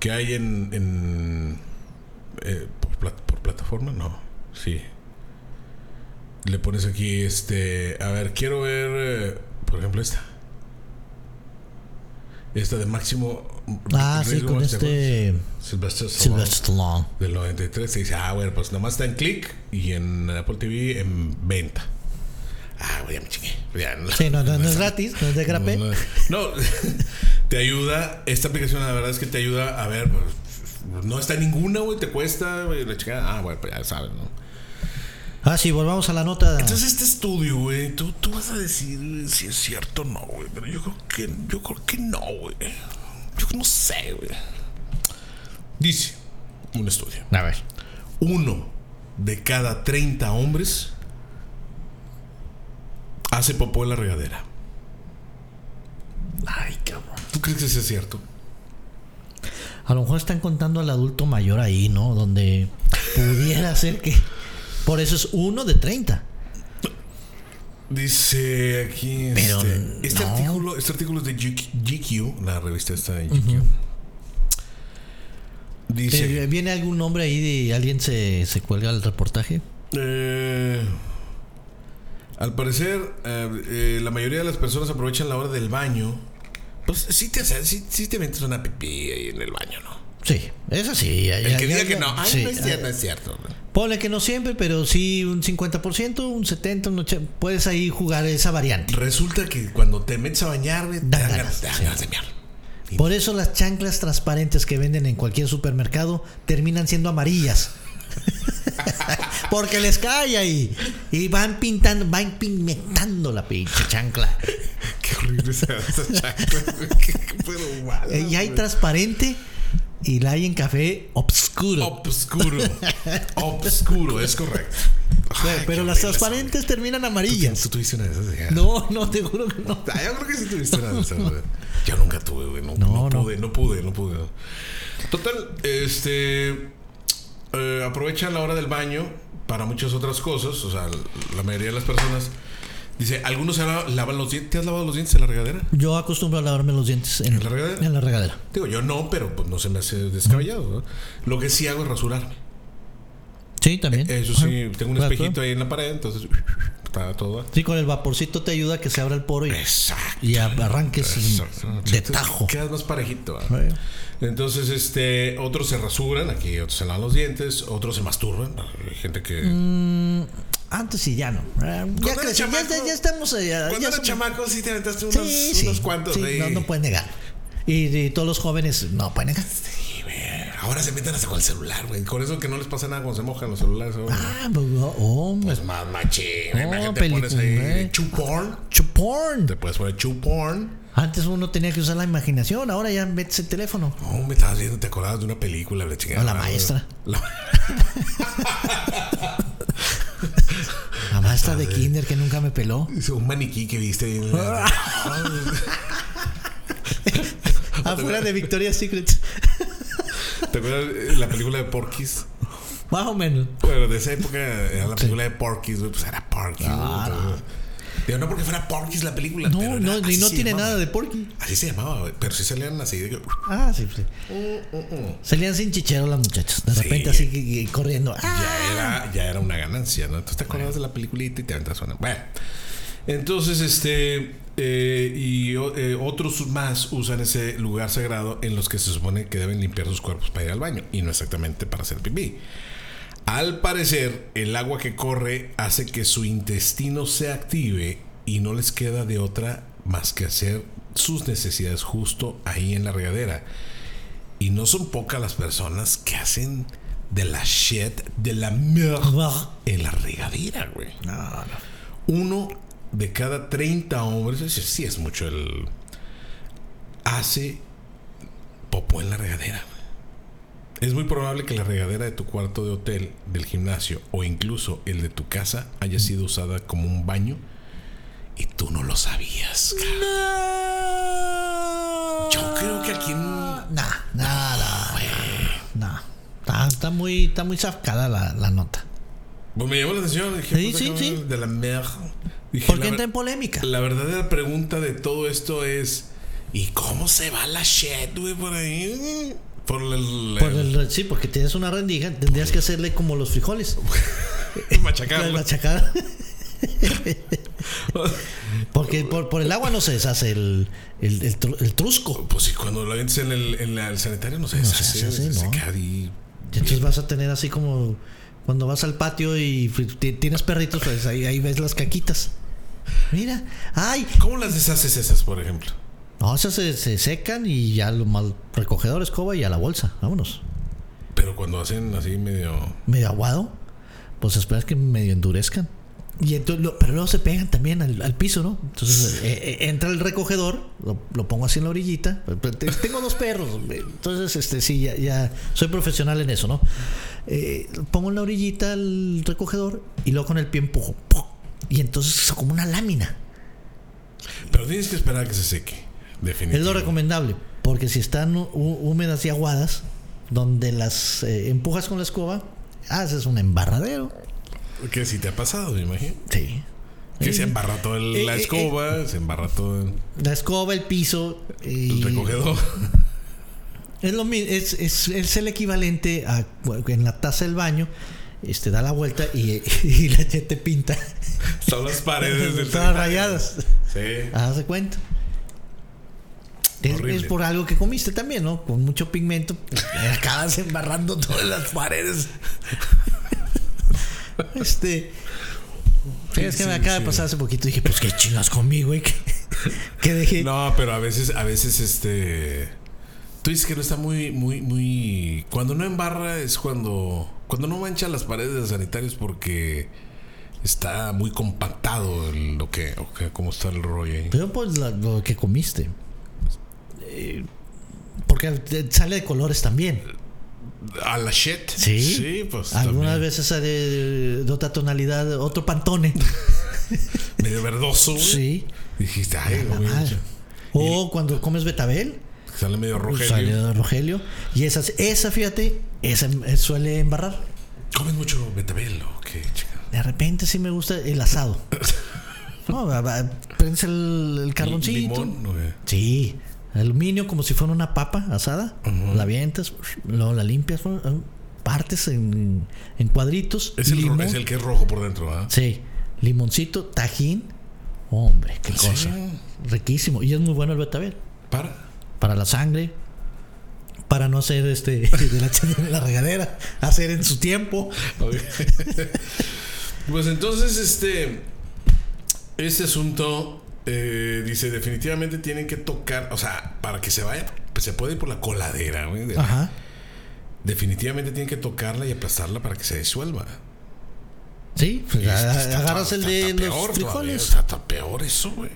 ¿qué hay en. en eh, por, plat- por plataforma? No. Sí. Le pones aquí, este. A ver, quiero ver. eh, por ejemplo, esta. Esta de máximo. Ah, sí, con este Sylvester Stallone, Stallone. Del 93. Te dice, ah, bueno, pues nomás está en click y en Apple TV en venta. Ah, güey, ya me chingué. Ya, no, Sí, no, no, no es gratis, no es de no, no. te ayuda, esta aplicación la verdad es que te ayuda a ver, pues, no está ninguna, güey, te cuesta, güey, la chingada. Ah, bueno, pues ya sabes, ¿no? Ah, sí, volvamos a la nota. Entonces este estudio, güey, tú, tú vas a decir si es cierto o no, güey, pero yo creo que, yo creo que no, güey. Yo no sé, güey. Dice un estudio. A ver. Uno de cada 30 hombres hace popó en la regadera. Ay, cabrón. ¿Tú crees que eso es cierto? A lo mejor están contando al adulto mayor ahí, ¿no? Donde pudiera ser que. Por eso es uno de 30. Dice aquí Pero este, este no. artículo, este artículo es de GQ, la revista esta de GQ. Dice Eh, ¿Viene algún nombre ahí de alguien se, se cuelga el reportaje? Eh, al parecer, eh, eh, la mayoría de las personas aprovechan la hora del baño. Pues sí te, sí, sí te metes una pipí ahí en el baño, ¿no? Sí, eso sí. ya- El ya- que ya- diga que no, ay, sí, no es cierto, no es cierto. Ponle que no siempre, pero sí un 50%, un 70%, un 80%. Puedes ahí jugar esa variante. Resulta que cuando te metes a bañar, te Dan ganas, te dan sí. ganas de. Por eso las chanclas transparentes que venden en cualquier supermercado terminan siendo amarillas. Porque les cae ahí. Y van pintando, van pigmentando la pinche chancla. Qué horrible esa, esa chancla. Qué- qué pero mala, Eh, Y hay transparente y en café obscuro. Obscuro. Obscuro, es correcto. Pero- Ay, pero qué las transparentes terminan amarillas. ¿Tú tuviste una de esas? No, no, te juro que no. Ah, yo creo que sí tuviste una de esas. Yo nunca tuve, güey. No, No, no, no. pude, no pude, no pude. Total, este. eh, aprovechan la hora del baño para muchas otras cosas. O sea, la mayoría de las personas. Dice, algunos se la- lavan los dientes. ¿Te has lavado los dientes en la regadera? Yo acostumbro a lavarme los dientes en, ¿En la regadera? en la regadera. Digo, yo no, pero pues no se me hace descabellado. ¿no? Lo que sí hago es rasurarme. Sí, también. Eso sí, Ajá. tengo un Claro, espejito claro. ahí en la pared, entonces está todo. Sí, con el vaporcito te ayuda a que se abra el poro y, Exacto. y arranques Exacto. de tajo. Quedas más parejito. Entonces, este, otros se rasuran, aquí otros se lavan los dientes, otros se masturban. Hay gente que. Mm, Antes sí, ya no. Eh, Ya, crecí, chamaco- ya- ya estamos. eh, ya- Cuando somos- chamaco, sí te aventaste unos, Sí, sí, unos cuantos sí, ahí. no, no puedes negar. Y, y todos los jóvenes no pueden negar. Sí. Ahora se meten hasta con el celular, güey. Con eso que no les pasa nada cuando se mojan los celulares. Ah, pues, oh, oh, Pues más machín. No, Imagínate, te pones ahí película, eh. chu porn. chuporn. Te puedes poner chu porn. Antes uno tenía que usar la imaginación, ahora ya metes el teléfono. No, me estabas viendo, te acordabas de una película, la chingada. O la maestra. La maestra de kinder que nunca me peló. un maniquí que viste. Afuera de Victoria's Secret. ¿Te acuerdas de la película de Porky's? Más o menos. Bueno, de esa época era la película de Porky's, güey, pues era Porky's. Claro. Digo, no porque fuera Porky's la película. No, pero no, y no tiene llamaba. nada de Porky. Así se llamaba, güey, pero sí salían así. de que- Ah, sí, sí. Salían sin chichero las muchachas. De Sí. repente así que- corriendo. Ah, ya era, ya era una ganancia, ¿no? Entonces te acuerdas de la peliculita y te aventas una. Bueno, entonces, este. eh, y eh, otros más usan ese lugar sagrado en los que se supone que deben limpiar sus cuerpos para ir al baño y no exactamente para hacer pipí. Al parecer, el agua que corre hace que su intestino se active y no les queda de otra más que hacer sus necesidades justo ahí en la regadera. Y no son pocas las personas que hacen de la shit, de la mierda en la regadera, güey. no, no. Uno de cada 30 hombres, ese sí es mucho el. hace popó en la regadera. Es muy probable que la regadera de tu cuarto de hotel, del gimnasio o incluso el de tu casa haya sido usada como un baño y tú no lo sabías. cabrón. Yo creo que aquí en. Nah, nada, güey. Nah. Está, muy, está muy safcada la, la nota. Pues me llamó la atención. Dije, Sí, puta, sí, sí. De la mierda. Dije, ¿Por qué entra en polémica? La verdadera pregunta de todo esto es: ¿y cómo se va la shit, güey, por ahí? Por el. Por el- sí, porque tienes una rendija, tendrías que hacerle como los frijoles. machacarla. machacada. Porque por, por el agua no se deshace el, el, el tru- el trusco. Pues sí, cuando lo avientes en el, en la- el sanitario no se se deshace. hace, se ¿no? queda ahí. Y entonces vas a tener así como cuando vas al patio y tienes perritos, pues ahí, ahí ves las caquitas. Mira, ay, ¿Cómo las deshaces esas, por ejemplo? No, esas se, se secan y ya lo mal recogedor escoba y a la bolsa, vámonos. Pero cuando hacen así medio. Medio aguado, pues esperas que medio endurezcan. Y entonces, lo- pero luego se pegan también al, al piso, ¿no? Entonces eh, eh, entra el recogedor, lo, lo pongo así en la orillita. Tengo dos perros, entonces este sí, ya, ya soy profesional en eso, ¿no? Eh, pongo en la orillita el recogedor y luego con el pie empujo. ¡pum! Y entonces es como una lámina. Pero tienes que esperar a que se seque. Es lo recomendable, porque si están hú- húmedas y aguadas, donde las eh, empujas con la escoba, haces un embarradero. Que si te ha pasado, me imagino. Sí. Que Eh, se embarra toda eh, la eh, escoba, se embarra todo el, La escoba, el piso. y- el recogedor. Es, lo, es, es, es el equivalente a en la taza del baño. Este da la vuelta y, y la gente te pinta. Son las paredes del Todas rayadas. Sí. Haz de cuenta. Es, por algo que comiste también, ¿no? Con mucho pigmento. pues, acabas embarrando todas las paredes. este. Es que Sí, me acaba sí. de pasar hace poquito. Dije, pues qué chingas conmigo, güey. Que, que dejé. No, pero a veces, a veces este. Tú dices que no está muy, muy, muy. Cuando no embarra es cuando. Cuando no mancha las paredes de sanitarios porque está muy compactado el- lo que, o que- cómo está el rollo ahí. Pero pues la- lo que comiste. Eh, porque sale de colores también. A la shit. Sí. Sí, pues. Algunas también. veces sale de, de otra tonalidad, otro pantone. Medio verdoso. sí. Dijiste, ay. O cuando comes betabel, Sale medio sale rogelio. de Rogelio. Y esa, esa fíjate, esa eh, suele embarrar. ¿Comes mucho betabel o qué, chica? De repente sí me gusta el asado. No, prendes el, el carboncito. Limón. Sí, aluminio como si fuera una papa asada. La avientas, luego la limpias, ¿no? partes en, en cuadritos. Es el, ro- limón. es el que es rojo por dentro, ¿ah? Sí, limoncito, tajín. Hombre, qué cosa. Riquísimo. Y es muy bueno el betabel. Para. Para la sangre. Para no hacer este de la, de la regadera. Hacer en su tiempo. Pues entonces, este. Este asunto. Eh, dice, definitivamente tienen que tocar. O sea, para que se vaya. Pues se puede ir por la coladera, güey. de Ajá. Definitivamente tienen que tocarla y aplastarla para que se disuelva. Sí, pues, está- agarras está- el de está los peor todavía, frijoles. Está, está peor eso, güey.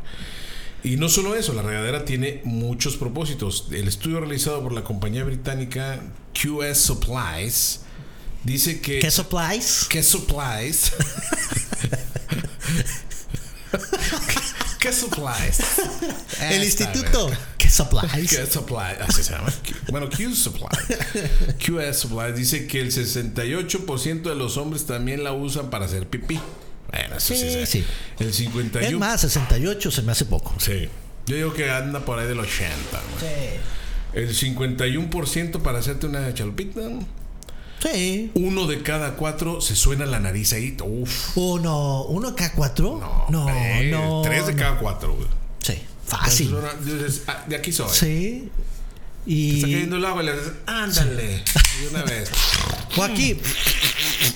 Y no solo eso, la regadera tiene muchos propósitos. El estudio realizado por la compañía británica QS Supplies dice que. ¿Qué supplies? ¿Qué supplies? ¿Qué supplies? El instituto. ¿Qué supplies? QS Supplies, así se llama. Bueno, Q Supply. QS Supply dice que el 68% de los hombres también la usan para hacer pipí. Bueno, eso sí, Sí, sí. El Es 51%. más, 68 se me hace poco. Sí. Yo digo que anda por ahí del 80. güey. El 51% para hacerte una chalupita. Sí. Uno de cada cuatro se suena la nariz ahí. Uf. Uno, uno K4. No, no. eh, Tres de no. cada cuatro, güey. Sí, fácil. Entonces, ah, de aquí soy. Sí. Está Y. cayendo el agua y le dices, ándale. De una vez. O aquí.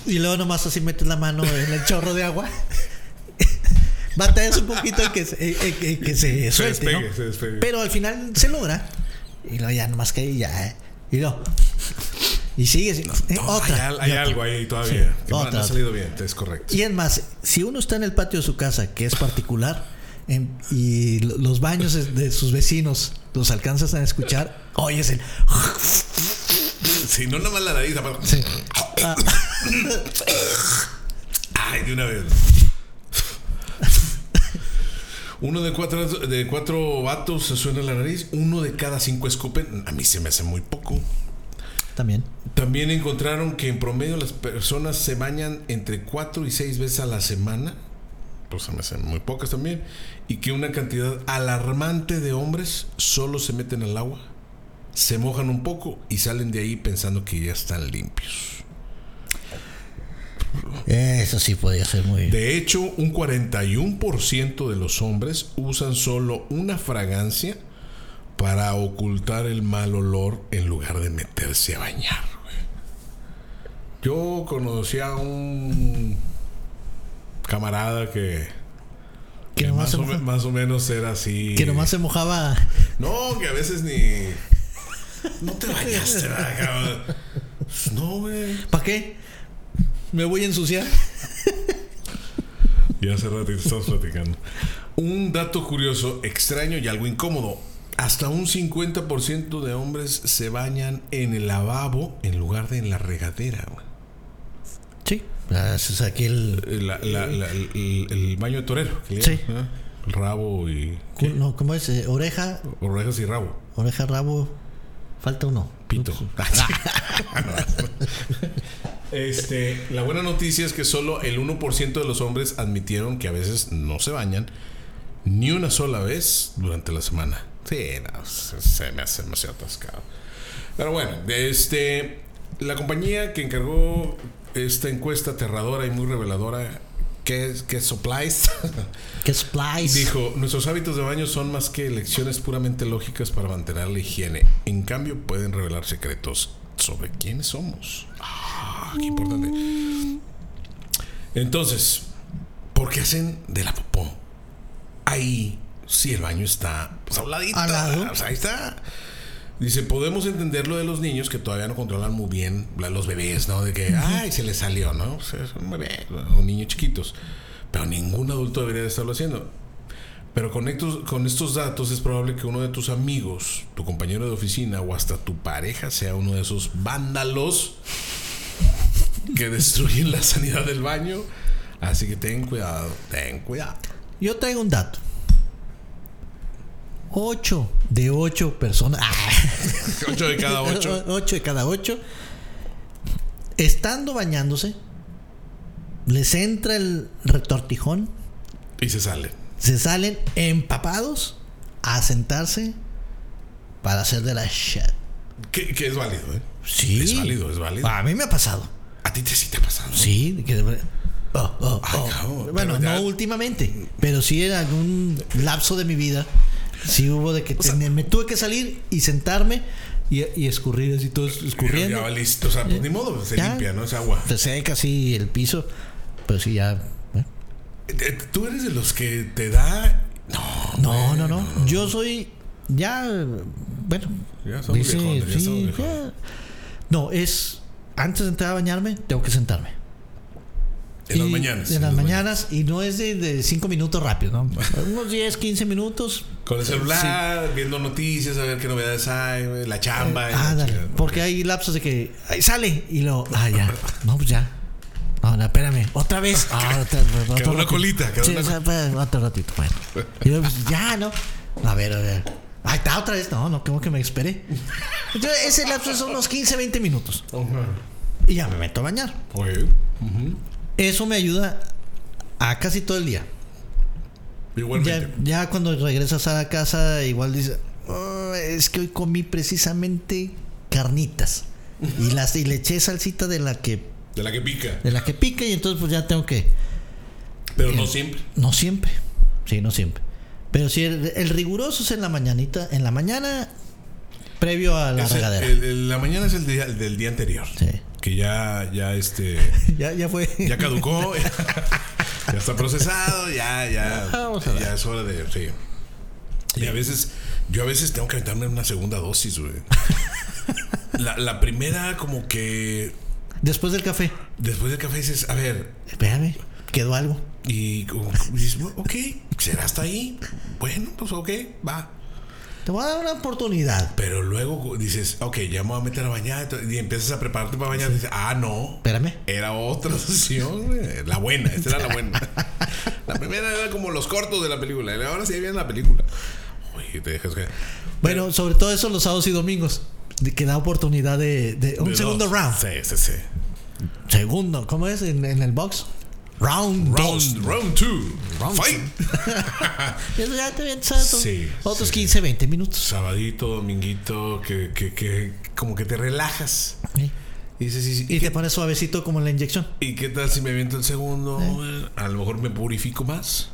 Y luego nomás así metes la mano en el chorro de agua. Batallas un poquito en que se, en- en- en que se suelte, despegue, ¿no? se despegue. Pero al final se logra. Y luego ya nomás que ya. ¿eh? Y luego. Y sigue. sigue. Eh, No, otra. Hay, otra. algo ahí todavía. Sí, que no- no, otra. ha salido bien, es correcto. Y es más, si uno está en el patio de su casa, que es particular, en- y lo- los baños de, sus vecinos los alcanzas a escuchar, oyes el. Si no, nada más la nariz. Sí. Ah, Ay, de una vez. Uno de cuatro, de cuatro vatos se suena la nariz, uno de cada cinco escupen. A mí se me hace muy poco. También. También encontraron que en promedio las personas se bañan entre cuatro y seis veces a la semana. Pues se me hacen muy pocas también. Y que una cantidad alarmante de hombres solo se meten al agua, se mojan un poco y salen de ahí pensando que ya están limpios. Eso sí podría ser muy. De hecho, un 41% de los hombres usan solo una fragancia para ocultar el mal olor en lugar de meterse a bañar. güey. Yo conocí a un camarada que Que más, o, me- moja- más o menos era así. Que nomás se mojaba. No, que a veces ni. No te bañaste, ¿verdad, cabrón? No, güey. ¿Para qué? Me voy a ensuciar. Ya hace ratito estamos platicando. Un dato curioso, extraño y algo incómodo. Hasta un 50% de hombres se bañan en el lavabo en lugar de en la regadera. Sí. Ah, Es aquí el. El, la- la- la- el- el baño de torero. que le Sí. ¿eh? Rabo y. No, ¿Cómo es? Eh, Oreja, Orejas y rabo. oreja, rabo. Falta uno. Pito. este, la buena noticia es que solo el 1% de los hombres admitieron que a veces no se bañan ni una sola vez durante la semana. Sí, no, se, se me hace demasiado atascado. Pero bueno, este, la compañía que encargó esta encuesta aterradora y muy reveladora, que es que es Supplies, ¿Qué splice? Dijo, nuestros hábitos de baño son más que elecciones puramente lógicas para mantener la higiene. En cambio, pueden revelar secretos sobre quiénes somos. Ah, qué importante. Entonces, ¿por qué hacen de la popó? Ahí, si el baño está pues, a un ladito, Al lado. o sea, ahí está. Dice, podemos entender lo de los niños que todavía no controlan muy bien los bebés, ¿no? De que, ay, se les salió, ¿no? O sea, es un bebé, un niño chiquitos. Pero ningún adulto debería de estarlo haciendo. Pero con estos, con estos datos es probable que uno de tus amigos, tu compañero de oficina o hasta tu pareja sea uno de esos vándalos que destruyen la sanidad del baño. Así que ten cuidado, ten cuidado. Yo traigo un dato. 8 de 8 personas. Ah, Ocho de cada ocho. 8 de cada 8. Estando bañándose, les entra el retortijón, Y se sale. se salen empapados a sentarse para hacer de la shit. Que, que es válido, ¿eh? Sí. Es válido, es válido. A mí me ha pasado. A ti te sí te ha pasado. Sí, que- oh, oh, Ay, oh. cabrón, Bueno, ya- no últimamente, pero sí en algún lapso de mi vida, sí hubo de que ten- me tuve que salir y sentarme y, y escurrir así todo escurriendo. Ya listo. O sea, pues ni modo, se Ya. limpia, ¿no? Es agua. Se seca así el piso, pero sí ya. ¿eh? Eh, ¿Tú eres de los que te da.? No. No, no, no. Yo soy ya, bueno. Ya viejones. ya. No, es antes de entrar a bañarme, tengo que sentarme. En las mañanas. En las mañanas y no es de, de cinco minutos rápido, ¿no? Unos 10, 15 minutos. Con el celular, viendo noticias, a ver qué novedades hay, la chamba. la Ah, dale. chingada. Porque hay lapsos de que ahí sale y lo. Ah, ya. No, pues ya. No, no, espérame. Otra vez. Ah, otra, otro Quedó una colita, Sí, una pues, otro ratito. Bueno. Y yo, pues, ya, ¿no? A ver, a ver. Ahí está otra vez. No, no, como que me esperé. Entonces, ese lapso son unos 15, 20 minutos. Y ya me meto a bañar. Oye, Eso me ayuda a casi todo el día. igualmente. Ya, ya cuando regresas a la casa, igual dices, "Oh, es que hoy comí precisamente carnitas. Y, las, y le eché salsita de la que De la que pica. de la que pica y entonces pues ya tengo que... Pero no siempre. No siempre. Sí, no siempre. Pero sí, el, el riguroso es en la mañanita, en la mañana previo a la Es regadera. el- el- la mañana es el día, el del día anterior. Sí. Que ya, ya este. ya, ya fue. Ya caducó. ya está procesado. Ya, ya. Vamos a ver. ya es hora de. Sí. Y a veces. Yo a veces tengo que aventarme una segunda dosis, güey. La, la primera, como que. Después del café. Después del café dices, a ver, Espérame, quedó algo. y como que dices, ok, será hasta ahí. Bueno, pues ok, va. Te voy a dar una oportunidad. Pero luego dices, ok, ya me voy a meter a bañar. Y empiezas a prepararte para bañar. Y dices, ah, no. Espérame. Era otra sesión. La buena, esta era la buena. La primera era como los cortos de la película. y Ahora sí viene la película. Oye, te dejas que. Bueno, sobre todo eso los sábados y domingos. Que da oportunidad de, de un de segundo dos. round. Sí, sí, sí. Segundo, ¿cómo es en, en el box? Round dos. Round, round two. Round Fight. Eso ya te Sí, otros sí. 15, 20 minutos. Sabadito, dominguito, que, que, que como que te relajas. Sí. Y dices, ¿y, Y y, te pones suavecito como en la inyección. ¿y qué tal si me aviento el segundo? A lo mejor me purifico más.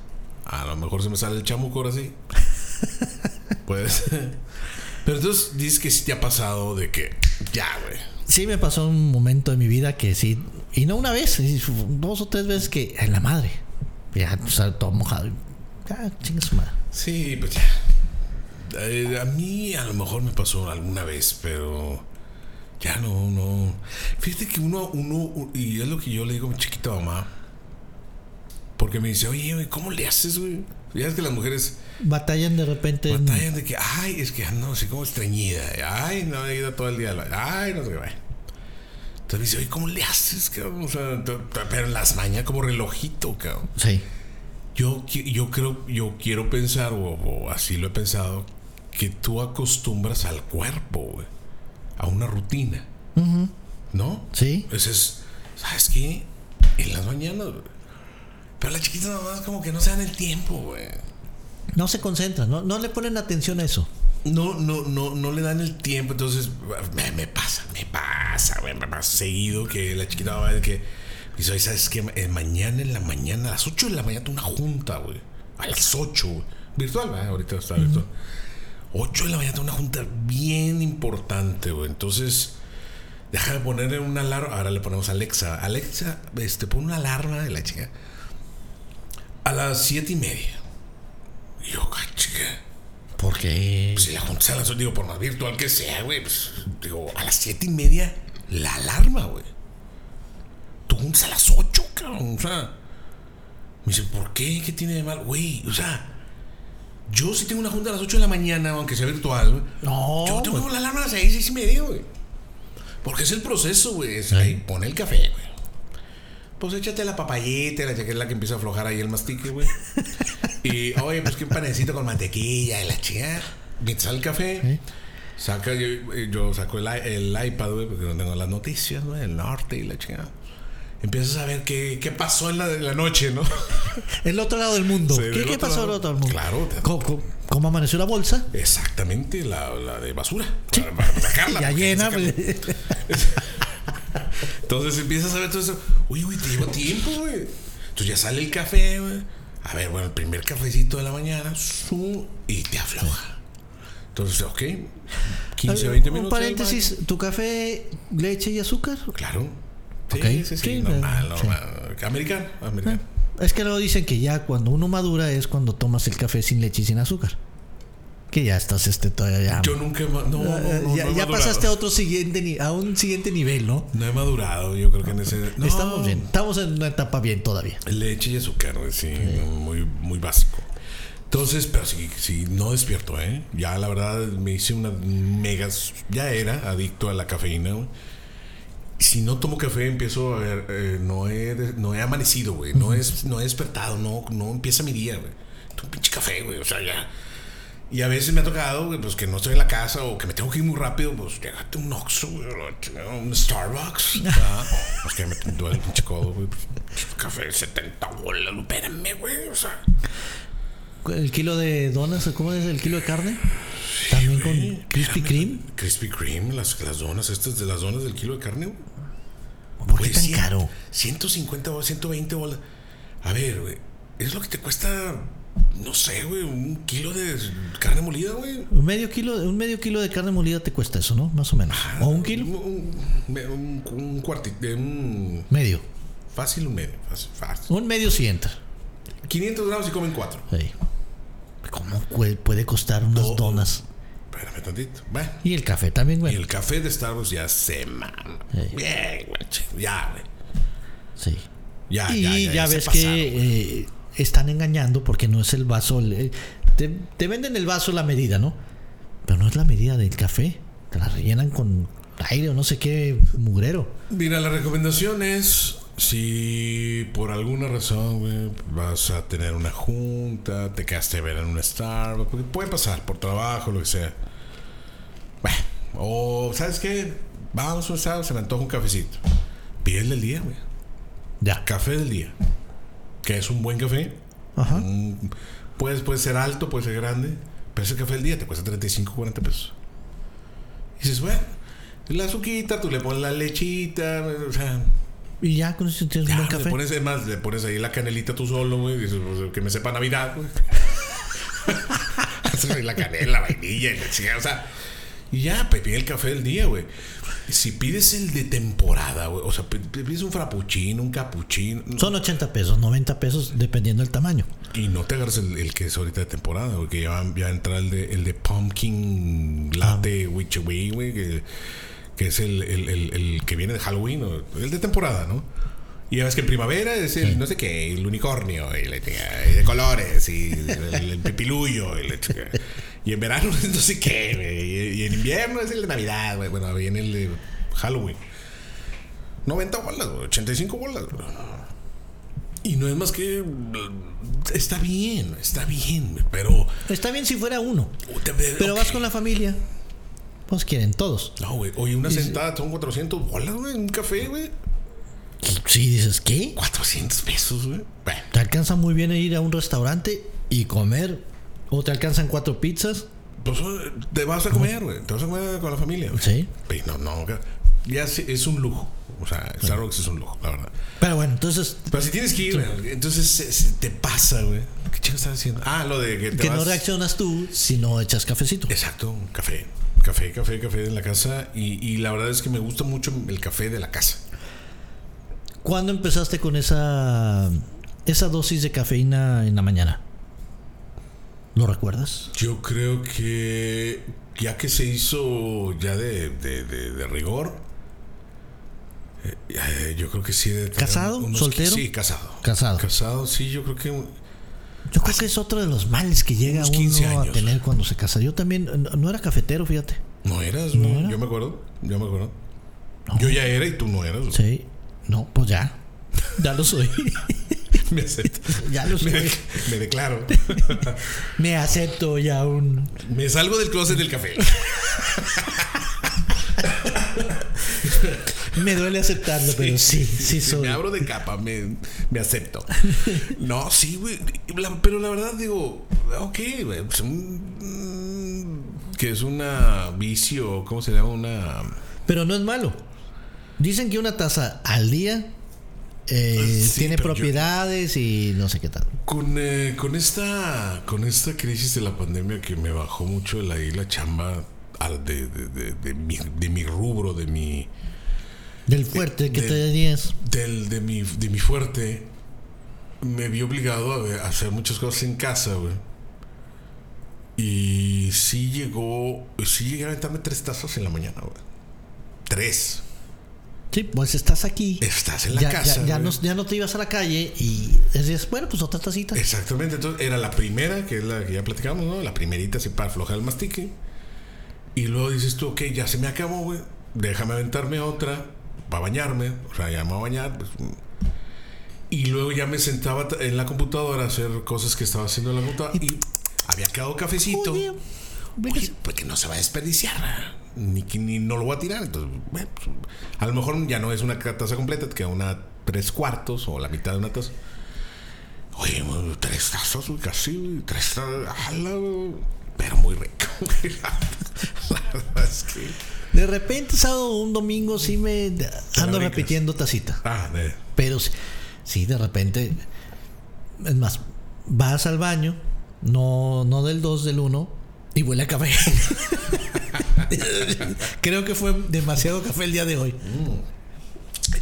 A lo mejor se me sale el chamuco ahora sí. Pues. Pero entonces dices que sí te ha pasado de que ya, güey. Sí, me pasó un momento de mi vida que sí. Y no una vez, dos o tres veces que en la madre. Ya, o sea, todo mojado. Ah, chinga su madre. Sí, pues ya. Eh, a mí a lo mejor me pasó alguna vez, pero ya no, no. Fíjate que uno, uno, y es lo que yo le digo a mi chiquita mamá. Porque me dice, oye, ¿cómo le haces, güey? Ya es que las mujeres Batallan de repente. en- batallan de que, ay, es que ando así como estreñida. Ay, no he ido todo el día. Ay, no sé qué. Entonces me dice, oye, ¿cómo le haces, cabrón? O sea, pero en las mañanas como relojito, cabrón. Sí. Yo, yo creo, yo quiero pensar, o, o así lo he pensado, que tú acostumbras al cuerpo, güey, a una rutina. ¿No? Sí. Ese es, ¿sabes qué? En las mañanas, güey. Pero las chiquitas nada más como que no se dan el tiempo, güey. No se concentran, no, no le ponen atención a eso. No, no, no, no le dan el tiempo, entonces me, me pasa, me pasa, güey, me pasa seguido que la chiquita va a ver que dice, "Oye, ¿sabes qué? Eh, mañana en la mañana, a las 8 de la mañana, tengo una junta, güey. A las 8, güey. Virtual, ¿verdad? Ahorita está virtual. 8 de la mañana tengo una junta bien importante, güey. Entonces, déjame ponerle una alarma. Ahora le ponemos a Alexa. Alexa, este, pon una alarma de la chica. A las 7 y media. Y yo, "Ah, chica. Porque. Pues si la junta es a las digo, por más virtual que sea, güey, pues digo, a las siete y media, la alarma, güey. Tú juntas a las ocho, cabrón. O sea, me dice, ¿por qué? ¿Qué tiene de mal? Güey, o sea, yo sí tengo una junta a las 8 de la mañana, aunque sea virtual, güey. No, Yo tengo güey. la alarma a las 6, 6 y media, güey. Porque es el proceso, güey. Es ahí, pone el café, güey. Pues échate la papayita, la que es la que empieza a aflojar ahí el mastique, güey. y, oye, pues que un panecito con mantequilla y la chica. Mientras el café, saca, yo, yo saco el, el iPad, güey, porque no tengo las noticias, güey, el norte y la chica. Empiezas a ver qué, qué pasó en la, en la noche, ¿no? El otro lado del mundo. Sí, ¿Qué, qué pasó lado. al otro lado del mundo? Claro, ¿Cómo, cómo- cómo amaneció la bolsa? Exactamente, la, la de basura. Para, para sacarla. Ya porque llena. Entonces empiezas a ver todo eso. Uy, güey, te llevo tiempo, güey. Entonces ya sale el café, güey. A ver, bueno, el primer cafecito de la mañana. su- y te afloja. Entonces, ok. 15, 20 minutos. Un paréntesis, ¿tu café, leche y azúcar? Claro. Sí, Ok. sí, sí, Sí, normal, sí. Americano, americano. Es que luego dicen que ya cuando uno madura es cuando tomas el café sin leche y sin azúcar. Que ya estás este todavía ya. Yo nunca. No, no, Eh, no, ya no he ya pasaste a otro siguiente a un siguiente nivel, ¿no? No he madurado, yo creo que en ese. No. Estamos bien, estamos en una etapa bien todavía. Leche y azúcar, sí, muy, muy básico. Entonces, pero sí, sí, no despierto, ¿eh? Ya la verdad me hice una megas. Ya era adicto a la cafeína, güey. Si no tomo café, empiezo a ver. eh, no, he, no he amanecido, güey. No, es, no he despertado, no, no empieza mi día, güey. Un pinche café, güey. O sea, ya. Y a veces me ha tocado, güey, pues que no estoy en la casa o que me tengo que ir muy rápido, pues llegate un Oxxo, un Starbucks. ¿verdad? Pues que me duele el pinche codo, güey. pues, café 70 bolas, espérame, güey. O sea, El kilo de donas, ¿cómo es el kilo de carne? También con Krispy Kreme. Krispy Kreme, las, las donas estas de las donas del kilo de carne, güey. ¿Por qué Güey, tan cien- caro? 150 o 120 bolas. A ver, güey. Es lo que te cuesta, no sé, güey, un kilo de carne molida, güey. Un medio kilo, un medio kilo de carne molida te cuesta eso, ¿no? Más o menos. ¿O un kilo? Un, un, un cuartito, un Medio. fácil, un medio. Fácil, fácil. Un medio si entra. 500 gramos y comen 4. Sí. ¿Cómo puede costar unas No. donas? Espérame tantito. Bueno. Y el café también, Y güey. el café de Starbucks ya se mama. Sí. Bien, güey. Ya, güey. Sí. Ya, y ya, ya, ya, ves que están engañando porque no es el vaso. te, te venden el vaso la medida, ¿no? Pero no es la medida del café. Te la rellenan con aire o no sé qué mugrero. Mira, la recomendación es si por alguna razón güey, vas a tener una junta, te quedaste a ver en un Starbucks, porque puede pasar por trabajo, lo que sea. Bueno, o ¿sabes qué? Vamos a un Starbucks, se me antoja un cafecito. Pídele el día, güey. Ya. Café del día. Que es un buen café. Ajá. Un- puede, puede ser alto, puede ser grande. Pero ese café del día te cuesta 35, 40 pesos. Y dices, bueno, la azuquita, tú le pones la lechita, o sea, Y ya con eso tienes ya, un buen le café. pones, es más, le pones ahí la canelita tú solo, güey. Dices, pues, que me sepa Navidad, güey. Haces ahí la canela, la vainilla y la chingada, o sea, Y ya, pe- pide el café del día, güey. Si pides el de temporada, güey, o sea, pi- pides un frappuccino, un cappuccino, Son 80 pesos, 90 pesos, dependiendo del tamaño. y no te agarres el, el que es ahorita de temporada, güey, que ya va, ya va a entrar el de, el de pumpkin latte Ah. witch güey, güey, que, que es el, el- el- el que viene de Halloween, o el de temporada, ¿no? Y ya ves que en primavera es el no sé qué, el unicornio, y, y de colores, y el, el pipilullo, y, chingada. Y en verano es no sé qué, güey, y, en invierno es el de Navidad, güey. Bueno, viene el de Halloween. 90 bolas, güey, 85 bolas, güey. Y no es más que. Está bien, está bien, pero. Está bien si fuera uno, pero vas con la familia. Pues quieren todos. No, güey. Oye, una sentada son 400 bolas, güey. Un café, güey. Si dices, ¿qué? 400 pesos, güey. Bueno, Te alcanza muy bien ir a un restaurante y comer. O te alcanzan cuatro pizzas. pues eh, te vas a comer, güey. Te vas a comer con la familia, güey. Sí. Pero no, no. Ya sí, es un lujo. O sea, Starbucks es un lujo, la verdad. Pero bueno, entonces Pero si tienes que ir, güey, entonces se, se te pasa, güey. ¿Qué chingo estás haciendo? Ah, lo de que te que no reaccionas tú si no echas cafecito. Exacto, un café. Café, café, café en la casa. Y, y la verdad es que me gusta mucho el café de la casa. ¿Cuándo empezaste con esa esa dosis de cafeína en la mañana? ¿Lo recuerdas? Yo creo que ya que se hizo ya de, de, de- de rigor, eh, eh, yo creo que sí. De ¿Casado? unos- ¿Soltero? Sí, casado. Casado. Casado, sí, yo creo que... Yo creo que es otro de los males que llega uno 15 a años. tener cuando se casa. Yo también no- era cafetero, fíjate. No eras, ¿No era? Yo me acuerdo, yo me acuerdo. Yo ya era y tú no eras. Sí. No, pues ya. Ya lo soy. Me acepto. ya lo Me, soy. de- me declaro. Me acepto ya un. Me salgo del closet del café. Me duele aceptarlo, pero sí, sí soy. Me abro de capa, me, me acepto. No, sí, güey. Pero la verdad digo, ok, güey. pues, un- que es una vicio, ¿cómo se llama? Una... Pero no es malo. Dicen que una taza al día eh, Sí, tiene yo- propiedades y no sé qué tal. Con, eh, con esta con esta crisis de la pandemia que me bajó mucho la, ahí la chamba al- de, de, de- de mi, de mi rubro, de mi, Del fuerte que de- te tenías. del, de, mi, de mi fuerte, me vi obligado a, ver- a hacer muchas cosas en casa, güey. Y sí llegó, sí llegué a aventarme tres tazas en la mañana, güey. Tres. Sí, pues estás aquí. Estás en la ya, casa. ya, ya no, ya no te ibas a la calle y decías, bueno, pues otra tacita. Exactamente, entonces era la primera, que es la que ya platicamos, ¿no? La primerita así para aflojar el mastique. Y luego dices tú, ok, ya se me acabó, güey. Déjame aventarme otra para bañarme. O sea, ya me voy a bañar. pues, mm. y luego ya me sentaba en la computadora a hacer cosas que estaba haciendo en la computadora. Y había quedado cafecito. Oye, porque no se va a desperdiciar. Ni, ni no lo voy a tirar. Entonces, bueno, pues, a lo mejor ya no es una taza completa, te queda una tres cuartos o la mitad de una taza. Oye, tres tazas, casi, tres tazas, pero muy rico. La verdad es que. De repente, sábado un domingo, sí me ando repitiendo tacita. Ah, de- Pero sí, sí, de repente. Es más, vas al baño, no, no del 2, del 1, y huele a café. Creo que fue demasiado café el día de hoy.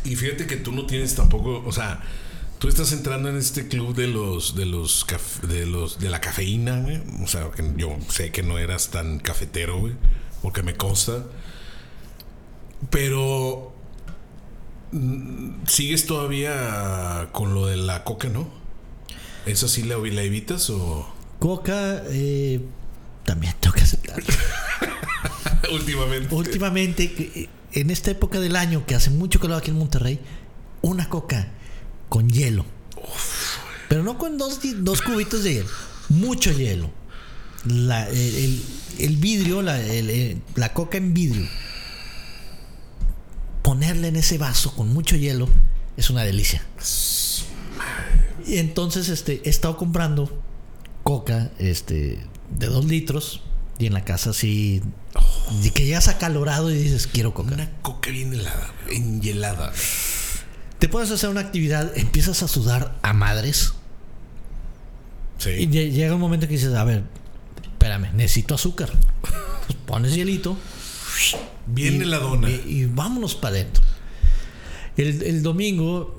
Y fíjate que tú no tienes tampoco, o sea, tú estás entrando en este club de los de los de los de la cafeína, güey. O sea, que yo sé que no eras tan cafetero, güey, porque me consta. Pero mm, sigues todavía con lo de la coca, ¿no? ¿Eso sí la, la evitas o Coca, eh, también tengo que aceptar. últimamente? Últimamente, que, en esta época del año que hace mucho calor aquí en Monterrey, una coca con hielo. Pero no con dos, dos cubitos de hielo, mucho hielo. La- el, el- el vidrio, la, el- la coca en vidrio, ponerla en ese vaso con mucho hielo es una delicia. Y entonces este, he estado comprando coca este, de dos litros y en la casa así, y que llegas acalorado y dices, quiero coca. Una coca bien helada, güey, enhielada. Te puedes hacer una actividad, empiezas a sudar a madres y Sí. lle- llega un momento que dices, a ver, espérame, necesito azúcar. Pues pones hielito Viene y, la dona. Y, y vámonos para adentro. El, el domingo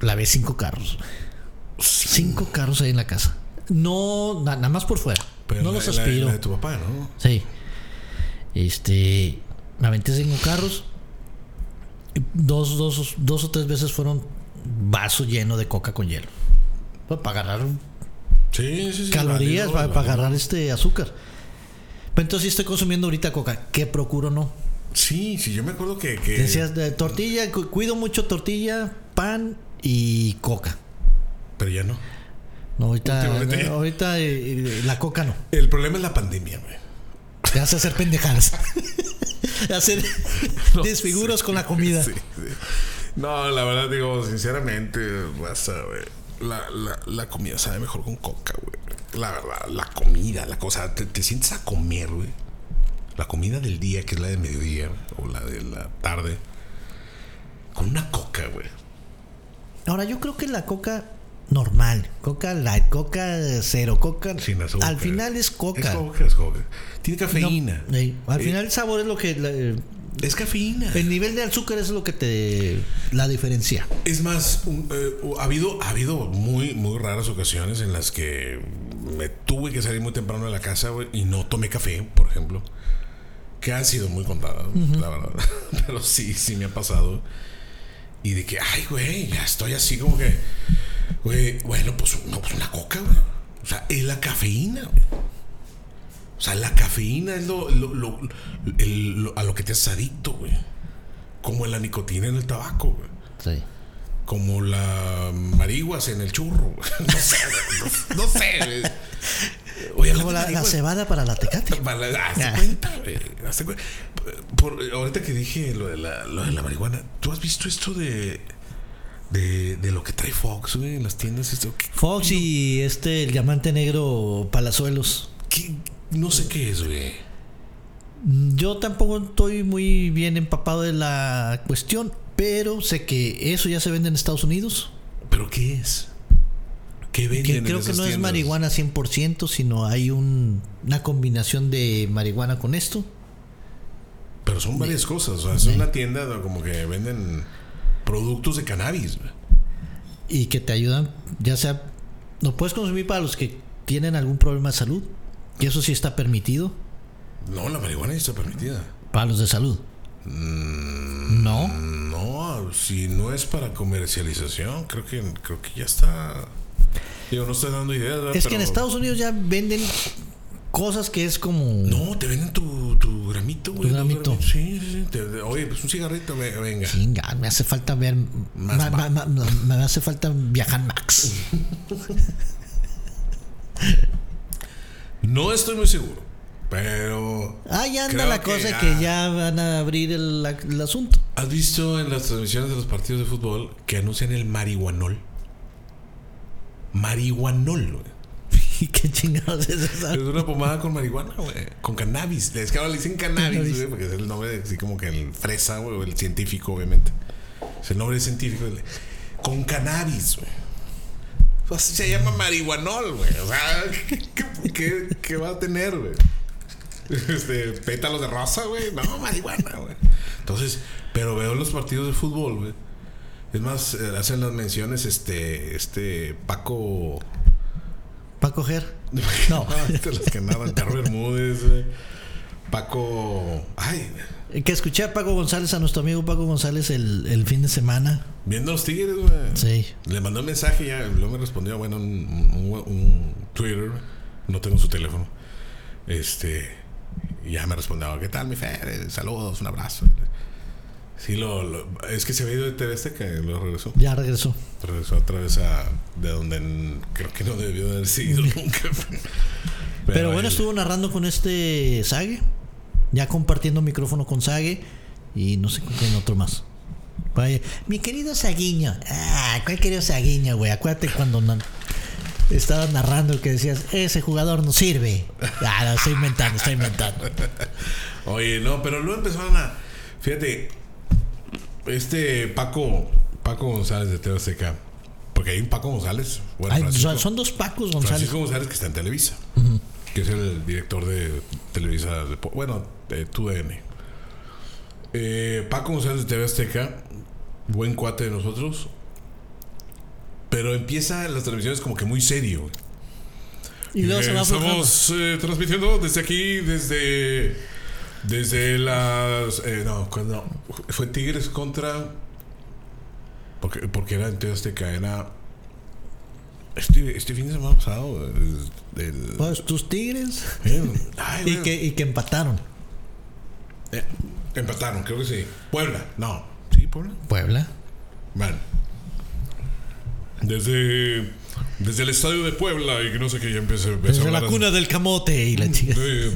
lavé cinco carros. Cinco carros ahí en la casa. No, na- nada más por fuera. Pero no la- los la- aspiro. la de tu papá, ¿no? Sí. Este. Me aventé cinco carros. Y Dos, dos, dos o tres veces fueron vaso lleno de coca con hielo. Para agarrar Sí, sí, sí. calorías, para, agarrar este azúcar. Pero entonces sí estoy consumiendo ahorita coca. Que procuro no. Sí, sí, yo me acuerdo que. que Decías de tortilla, cu- cuido mucho tortilla, pan y coca. Pero ya no. No, ahorita, Últimamente. ahorita eh, la coca no. El problema es la pandemia, güey. Te hace hacer pendejadas. hacer desfiguros con la comida. Sí, sí. No, la verdad, digo, sinceramente, raza, güey. La, la, la comida sabe mejor con coca, güey. La verdad, la comida, la cosa. Te, te sientes a comer, güey. La comida del día, que es la de mediodía, o la de la tarde. Con una coca, güey. Ahora, yo creo que la coca normal, coca light, coca cero, coca. Sin azúcar. Al final es coca. Es coca, es coca. Tiene No, cafeína. eh, al Eh, final el sabor es lo que. la- eh, es cafeína. el nivel de azúcar es lo que te. La diferencia. Es más, un- eh, ha habido, ha habido muy, muy raras ocasiones en las que me tuve que salir muy temprano de la casa, güey, y no tomé café, por ejemplo. Que han sido muy contadas, la verdad. Pero sí, sí me ha pasado. Y de que, ay, güey, ya estoy así como que, güey, bueno, pues, no, pues una coca, güey. O sea, es la cafeína, güey. O sea, la cafeína es lo, lo- lo- el- lo- a lo que te haces adicto, güey. Como la nicotina en el tabaco, güey Sí. como la marihuas en el churro. No sé, no, no sé. güey. Oye, Como la, cebada para la tecate. para la- hazte Ah. cuenta, güey, hazte cu- Por, ahorita que dije lo de, la, lo de la marihuana, ¿tú has visto esto de, de, de lo que trae Fox, güey, en las tiendas? Esto, ¿qué, Fox y este, el diamante negro Palazuelos. qué- no sé qué es, güey. Yo tampoco estoy muy bien empapado de la cuestión, pero sé que eso ya se vende en Estados Unidos. ¿Pero qué es? ¿Qué venden Que en creo que no es marihuana 100%, sino hay un- una combinación de marihuana con esto. Pero son varias cosas. O sea, es una tienda como que venden productos de cannabis, y que te ayudan, ya sea, lo puedes consumir para los que tienen algún problema de salud, y eso sí está permitido, No, la marihuana está permitida. para los de salud. Mm, No, No, si no es para comercialización, creo que creo que ya está. Yo no estoy dando ideas. ¿verdad? es que en Estados Unidos ya venden cosas que es como... No, te venden tu, tu gramito, güey. Tu gramito. Sí, sí, sí. oye, pues un cigarrito, ve- venga. Chinga, me hace falta ver. Más ma- va. ma- ma- me hace falta viajar Max. No estoy muy seguro, pero. Ahí anda la cosa que ya van a abrir el, el asunto. ¿Has visto en las transmisiones de los partidos de fútbol que anuncian el marihuanol? Marihuanol, güey. ¿Y qué chingados es esa? Es una pomada con marihuana, güey. Con cannabis. Es que ahora le dicen cannabis, güey, porque es el nombre así como que el fresa, güey, o el científico, obviamente. Es el nombre científico. Con cannabis, güey. Pues se llama marihuanol, güey. O sea, ¿qué, qué- qué- qué va a tener, güey? Este, pétalos de rosa, güey. No, marihuana, güey. Entonces, pero veo los partidos de fútbol, güey. Es más, eh, hacen las menciones, este, este, Paco. ¿Para coger? No, de los que andaban, Carlos Bermúdez, güey. Paco. Ay, Que escuché a Paco González, a nuestro amigo Paco González, el, el fin de semana. viendo los tigres, güey. Sí. Le mandó un mensaje y ya, luego me respondió, bueno, un, un- un Twitter. No tengo su teléfono. Este. Y ya me respondió, ¿qué tal, mi Fer? Saludos, un abrazo. Sí, lo, lo- es que se había ido de TV Azteca y lo regresó. Ya regresó. Regresó otra vez a de donde creo que no debió de haber seguido nunca. Pero, bueno, él- estuvo narrando con este Sague. Ya compartiendo micrófono con Sague. Y no sé con quién otro más. Vaya, mi querido Saguiño. Ah, ¿cuál querido Saguiño, güey? Acuérdate cuando na- estabas narrando que decías, ese jugador no sirve. Ah, no, estoy inventando, estoy inventando. Oye, no, pero luego empezaron a. Fíjate, este Paco, Paco González de TV Azteca, porque hay un Paco González, bueno, Ay, son, dos Pacos González. Francisco González que está en Televisa, que es el director de Televisa, de- bueno, de TUDN. Eh, Paco González de TV Azteca, buen cuate de nosotros. Pero empieza las transmisiones como que muy serio. Y luego se Eh, va aflojando. Estamos eh, transmitiendo desde aquí, desde. Desde las. eh, no, cuando. Fue Tigres contra. Porque, porque era en TV Azteca, era. Este, este fin de semana pasado. el- el- Pues tus tigres. eh, ay, Y bueno. que, y que empataron. Eh, empataron, creo que sí. Puebla, no. ¿Sí, Puebla? Puebla. Bueno. Desde. Desde el estadio de Puebla y que no sé qué ya empieza, empieza a Desde la cuna del camote y la chica. Eh,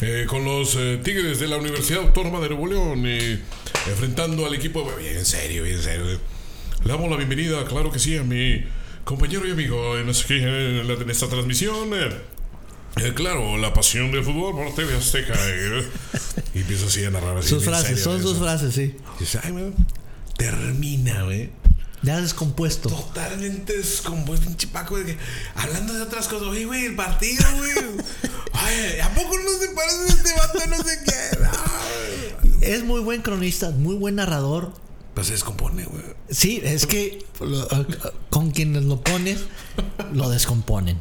eh, con los eh, Tigres de la Universidad Autónoma de Nuevo León y enfrentando al equipo. Bien en serio, bien en serio. Le damos la bienvenida, claro que sí, a mi compañero y amigo en, este- en la- en esta transmisión. eh, eh, claro, la pasión del fútbol por TV Azteca. eh, y empieza así a narrar así. Sus frases, serio son eso. sus frases, sí. Y dice, ay, güey, termina, güey. Ya descompuesto. Totalmente descompuesto, pinche Paco, de que, hablando de otras cosas, oye, güey, el partido, güey. Ay, ¿a poco no se parece este vato? No sé qué. Ay. Es muy buen cronista, muy buen narrador. Pues se descompone, güey. Sí, es que lo- con quienes lo pones, lo descomponen.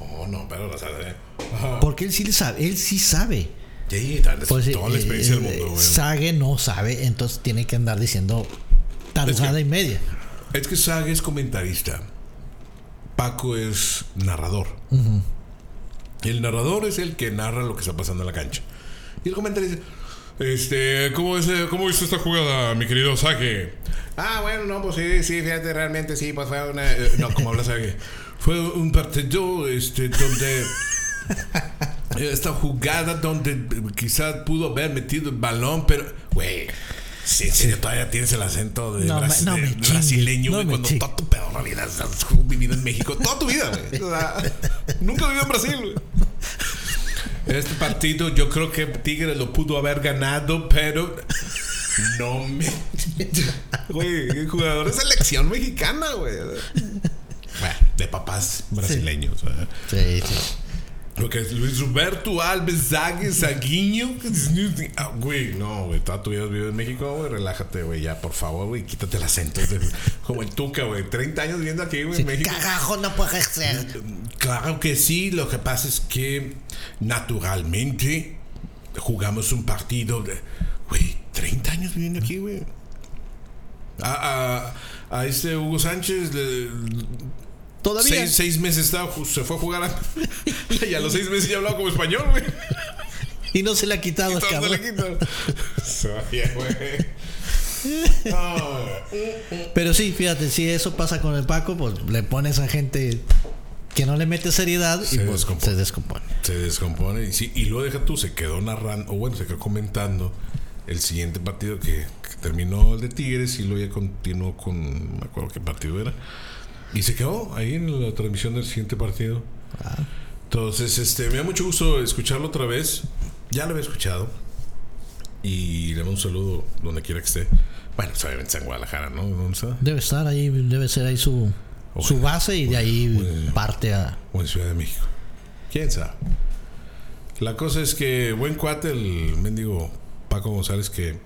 No, no, pero la sabe. Ajá. Porque él sí sabe, él sí sabe. Sí, tal, Pues, toda la eh, experiencia del eh, mundo, güey. Sage no sabe, entonces tiene que andar diciendo tarugada y media. Es que Sag es comentarista. Paco es narrador. El narrador es el que narra lo que está pasando en la cancha. Y el comentarista Este, ¿cómo, es, eh, ¿cómo viste esta jugada, mi querido Sage? Ah, bueno, no, pues sí, sí, fíjate, realmente sí, pues fue una... eh, no, como habla Sage. Fue un partido, este, donde... Esta jugada donde eh, quizás pudo haber metido el balón, pero... Güey, sí, en serio, todavía tienes el acento de, No me- bras- no de me chingues, brasileño, güey, cuando chingues. toda tu peor vida has vivido en México, toda tu vida, güey. O sea, nunca vivido en Brasil, güey. Este partido yo creo que Tigres lo pudo haber ganado, pero no me... Güey, jugador de selección mexicana, güey. Bueno, de papás brasileños. Sí, sí. Porque es Luis Roberto Alves Zague Zaguiño. Ah, Güey, no, güey. Toda tu vida has vivido en México, güey. Relájate, güey. Ya, por favor, güey. Quítate el acento. de- como el Tuca, güey. 30 años viviendo aquí, güey, en México. Cagajo no puede ser. Claro que sí, lo que pasa es que naturalmente jugamos un partido de. Güey, 30 años viviendo aquí, güey. A, a, a este Hugo Sánchez le- Todavía. seis, seis meses estaba, se fue a jugar a, y a los seis meses ya hablaba como español, güey. Y no se le ha quitado, Todo se cabrón. le güey. Pero sí, fíjate, si eso pasa con el Paco, pues le pones a gente que no le mete seriedad y Se pues, descompone. se descompone. se descompone y, sí, y luego deja tú, se quedó narrando, o bueno, se quedó comentando el siguiente partido que, que terminó el de Tigres y luego ya continuó con, no me acuerdo qué partido era. Y se quedó ahí en la transmisión del siguiente partido. Entonces, este, me da mucho gusto escucharlo otra vez. Ya lo había escuchado. Y le mando un saludo donde quiera que esté. Bueno, pues, obviamente en Guadalajara, ¿no? ¿Dónde está? Debe estar ahí, debe ser ahí su, su base y de ahí parte a. O en Ciudad de México. ¿Quién sabe? La cosa es que buen cuate el mendigo Paco González que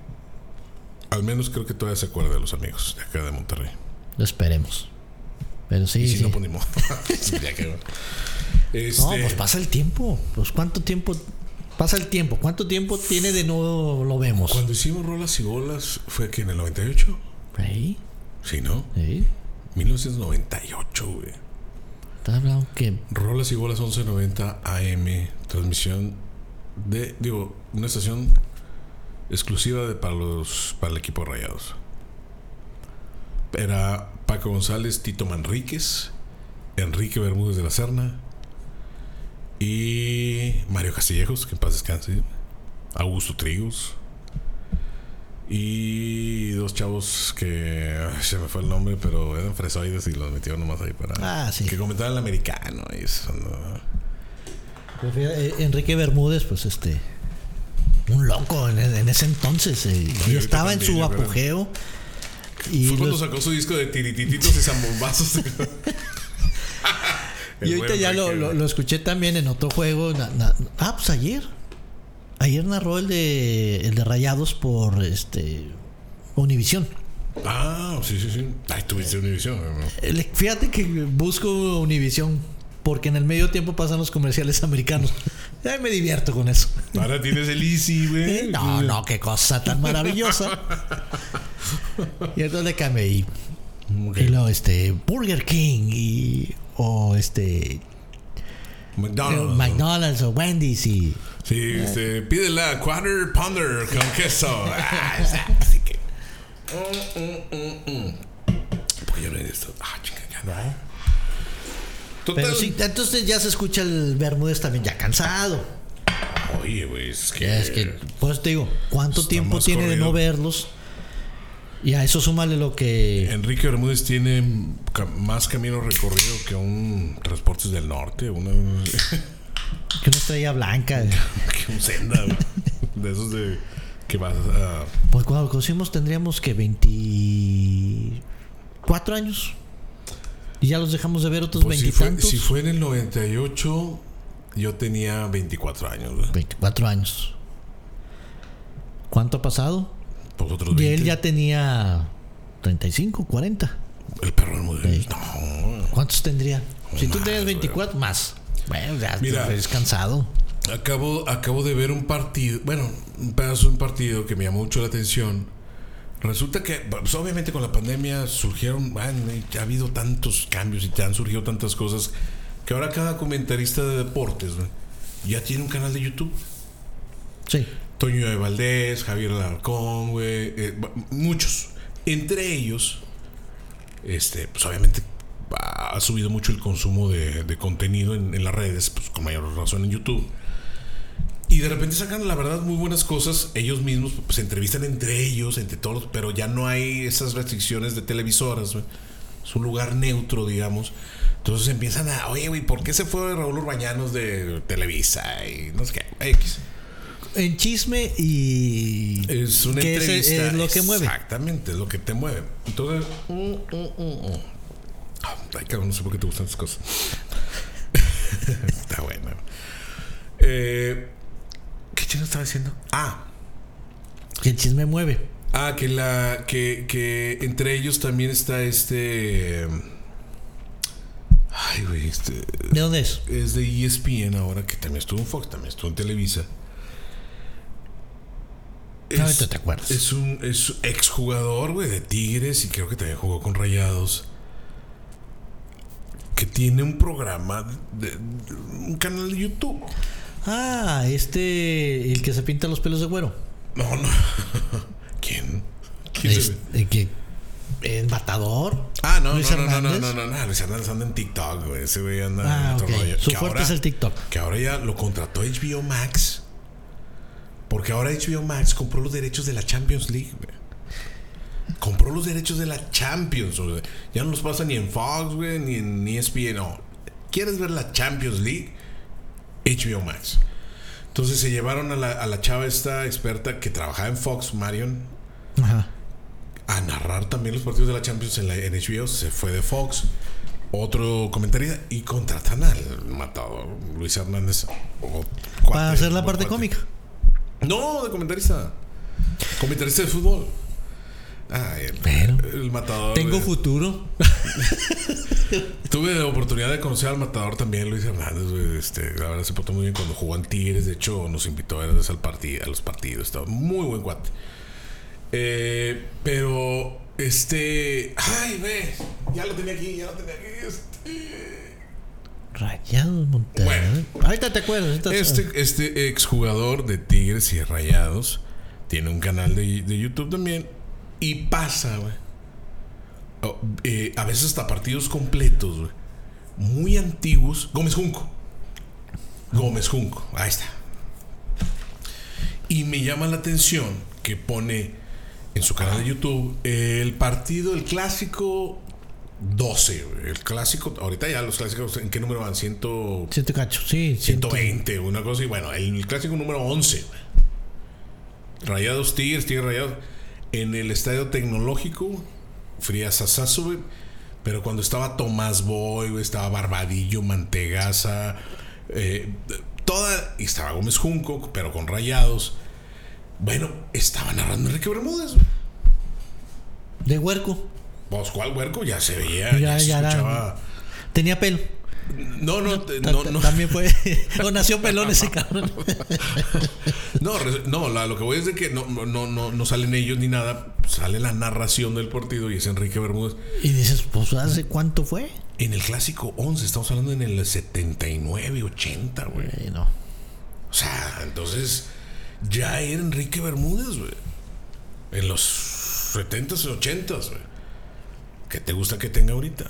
al menos creo que todavía se acuerda de los amigos de acá de Monterrey. Esperemos. Pero sí, y si sí. no, pues ni modo. Este, No, pues pasa el tiempo. Pues cuánto tiempo pasa el tiempo. ¿Cuánto tiempo tiene de no lo vemos? Cuando hicimos rolas y bolas fue que en el 98. Ahí, Sí, ¿no? ahí. 1998, güey. Estás hablando que Rolas y bolas 1190 AM. Transmisión de, digo, una estación exclusiva de, para, los, para el equipo de Rayados. Era Paco González, Tito Manríquez, Enrique Bermúdez de la Serna y Mario Castillejos, que en paz descanse, Augusto Trigos y dos chavos que ay, se me fue el nombre, pero eran fresoides y los metieron nomás ahí para Ah, sí. que comentaban el americano y eso. ¿no? eh, Enrique Bermúdez, pues este. Un loco en, en ese entonces. eh, y estaba en su apogeo. Y, Fue cuando los- sacó su disco de tiritititos y zambombazos. y ahorita ya lo, lo- lo escuché también en otro juego. na- na- ah, pues ayer. Ayer narró el de, el de Rayados por este Univisión. Ah, sí, sí, sí. Ay, tuviste Univisión. El- Fíjate que busco Univisión porque en el medio tiempo pasan los comerciales americanos. Ay, me divierto con eso. Ahora tienes el Easy, güey. Eh, No, no, qué cosa tan maravillosa. y entonces le cambié y, luego este Burger King y o este McDonald's. McDonald's o Wendy's y Sí, este, pídela quarter pounder con queso. Ah, así que. Mm, mm, mm. Pues yo no he visto. Ah, chica, ya no. Total. pero sí, entonces ya se escucha el Bermúdez también ya cansado. Oye, güey, es que. Ya es que pues te digo, ¿cuánto tiempo tiene de no verlos? Y a eso súmale lo que Enrique Bermúdez tiene más camino recorrido que un Transportes del Norte, una, que una estrella blanca. que un Senda, güey. de esos de que vas a Pues cuando lo conocimos tendríamos que 24 años. Y ya los dejamos de ver otros pues, si, veintitantos. si fue en el 98 yo tenía 24 años, güey. 24 años. ¿Cuánto ha pasado? Pues otros Y 20. él ya tenía 35, 40. El perro Bermúdez. No, ¿Cuántos tendría? Si tú tenías güey. 24, más. Bueno, ya Mira. es cansado. Acabo, acabo de ver un partido, bueno, un pedazo de un partido que me llamó mucho la atención. Resulta que, pues, obviamente, con la pandemia surgieron, bueno, ha habido tantos cambios y te han surgido tantas cosas que ahora cada comentarista de deportes ya tiene un canal de YouTube. Sí. Toño de Valdés, Javier Alarcón, güey, eh, muchos. Entre ellos, este, pues obviamente ha ha subido mucho el consumo de, de contenido en, en las redes, pues con mayor razón en YouTube. Y de repente sacan, la verdad, muy buenas cosas. Ellos mismos pues, se entrevistan entre ellos, entre todos, pero ya no hay esas restricciones de televisoras. Es un lugar neutro, digamos. Entonces empiezan a, oye, güey, ¿por qué se fue Raúl Urbañanos de Televisa? Y no sé qué, X. En chisme y. Es una que entrevista. es lo que mueve. Exactamente, es lo que te mueve. Entonces. mm, mm, mm, mm. Ay, cabrón, no sé por qué te gustan estas cosas. Está bueno. Eh, ¿Qué chino estaba diciendo? Ah, Que el chisme mueve. ah, que la. Que, que entre ellos también está este. Ay, güey, este. ¿De dónde es? Es de ESPN ahora, que también estuvo en Fox, también estuvo en Televisa. Ahorita te acuerdas. Es un es exjugador, güey, de Tigres y creo que también jugó con Rayados. Que tiene un programa, de, de- un canal de YouTube. Ah, este. El que se pinta los pelos de güero. No, no. ¿Quién? ¿Quién se Es- ve? el que. El matador. Ah, no, Luis no, no, no, no, no, no, Luis Hernández anda en TikTok, güey. Ese güey anda Ah, en otro ok. rollo. Su Que fuerte ahora- es el TikTok. Que ahora ya lo contrató HBO Max. Porque ahora HBO Max compró los derechos de la Champions League, güey. Compró los derechos de la Champions, o sea, ya no los pasa ni en Fox, güey, ni en ESPN, no. ¿Quieres ver la Champions League? HBO Max. Entonces se llevaron a la, a la chava esta experta que trabajaba en Fox, Marion, Ajá. a narrar también los partidos de la Champions en, la, en HBO. Se fue de Fox. Otro comentario y contratan al matador Luis Hernández. o Para hacer la parte cuate. cómica. No, de comentarista. Comentarista de fútbol. Ay, el, Pero- el matador. Tengo eh, futuro. Tuve la oportunidad de conocer al matador también, Luis Hernández. güey, Este, la verdad se portó muy bien cuando jugó en Tigres. De hecho, nos invitó a, veces al partido, a los partidos. Estaba muy buen cuate. Eh, pero, este. Ay, ve. Ya lo tenía aquí, ya lo tenía aquí. Este. Rayados Monterrey. Bueno. Ahorita te acuerdas. Este, este exjugador de Tigres y Rayados tiene un canal de, de YouTube también. Y pasa, güey. Oh, eh, a veces hasta partidos completos, güey. Muy antiguos. Gómez Junco. Gómez Junco. Ahí está. Y me llama la atención que pone en su canal de YouTube el partido, el clásico 12, güey. El clásico, ahorita ya los clásicos, ¿en qué número van? Ciento... Siete cacho, sí. ciento- 120, una cosa y bueno, el clásico número 11. güey. Rayados Tigres, Tigres Rayados. En el estadio tecnológico, Frías güey. Pero cuando estaba Tomás Boy, estaba Barbadillo, Mantegaza, eh, toda. Y estaba Gómez Junco, pero con rayados. Bueno, estaba narrando Enrique Bermúdez. De huerco. Pues, ¿cuál huerco? Ya se veía, ya, Ya, era- escuchaba. Tenía pelo. No, no, no, ta- no. También fue. o nació pelón ese cabrón. No, no la- lo que voy es de que no, no, no, no, salen ellos ni nada. Sale la narración del partido y es Enrique Bermúdez. y dices, pues, ¿hace cuánto fue? En el clásico 11, estamos hablando en el 79, 80, güey. No. O sea, entonces ya era Enrique Bermúdez, güey. En los 70s y 80s, güey. ¿Qué te gusta que tenga ahorita?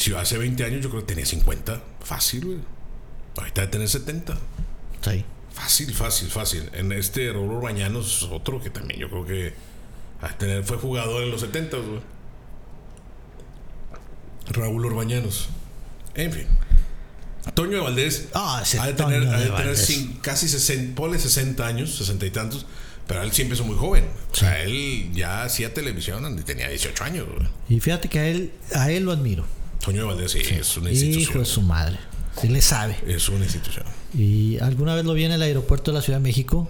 Si hace 20 años yo creo que tenía 50. Fácil, güey. Ahorita debe tener 70. Sí. Fácil, fácil, fácil. En este Raúl Urbañanos, otro que también yo creo que de tener, fue jugador en los 70, güey. Raúl Urbañanos. En fin. Toño de Valdés Ah, ese ha de tener, Toño ha de de tener Valdés. cin- casi 60, ponle 60 años, 60 y tantos, pero él siempre es muy joven. O sea, él ya hacía televisión y tenía 18 años. güey. Y fíjate que a él, a él lo admiro. Toño de Valdés sí, es una Hijo institución. de su madre. Sí le sabe. Es una institución. Y alguna vez lo vi en el aeropuerto de la Ciudad de México.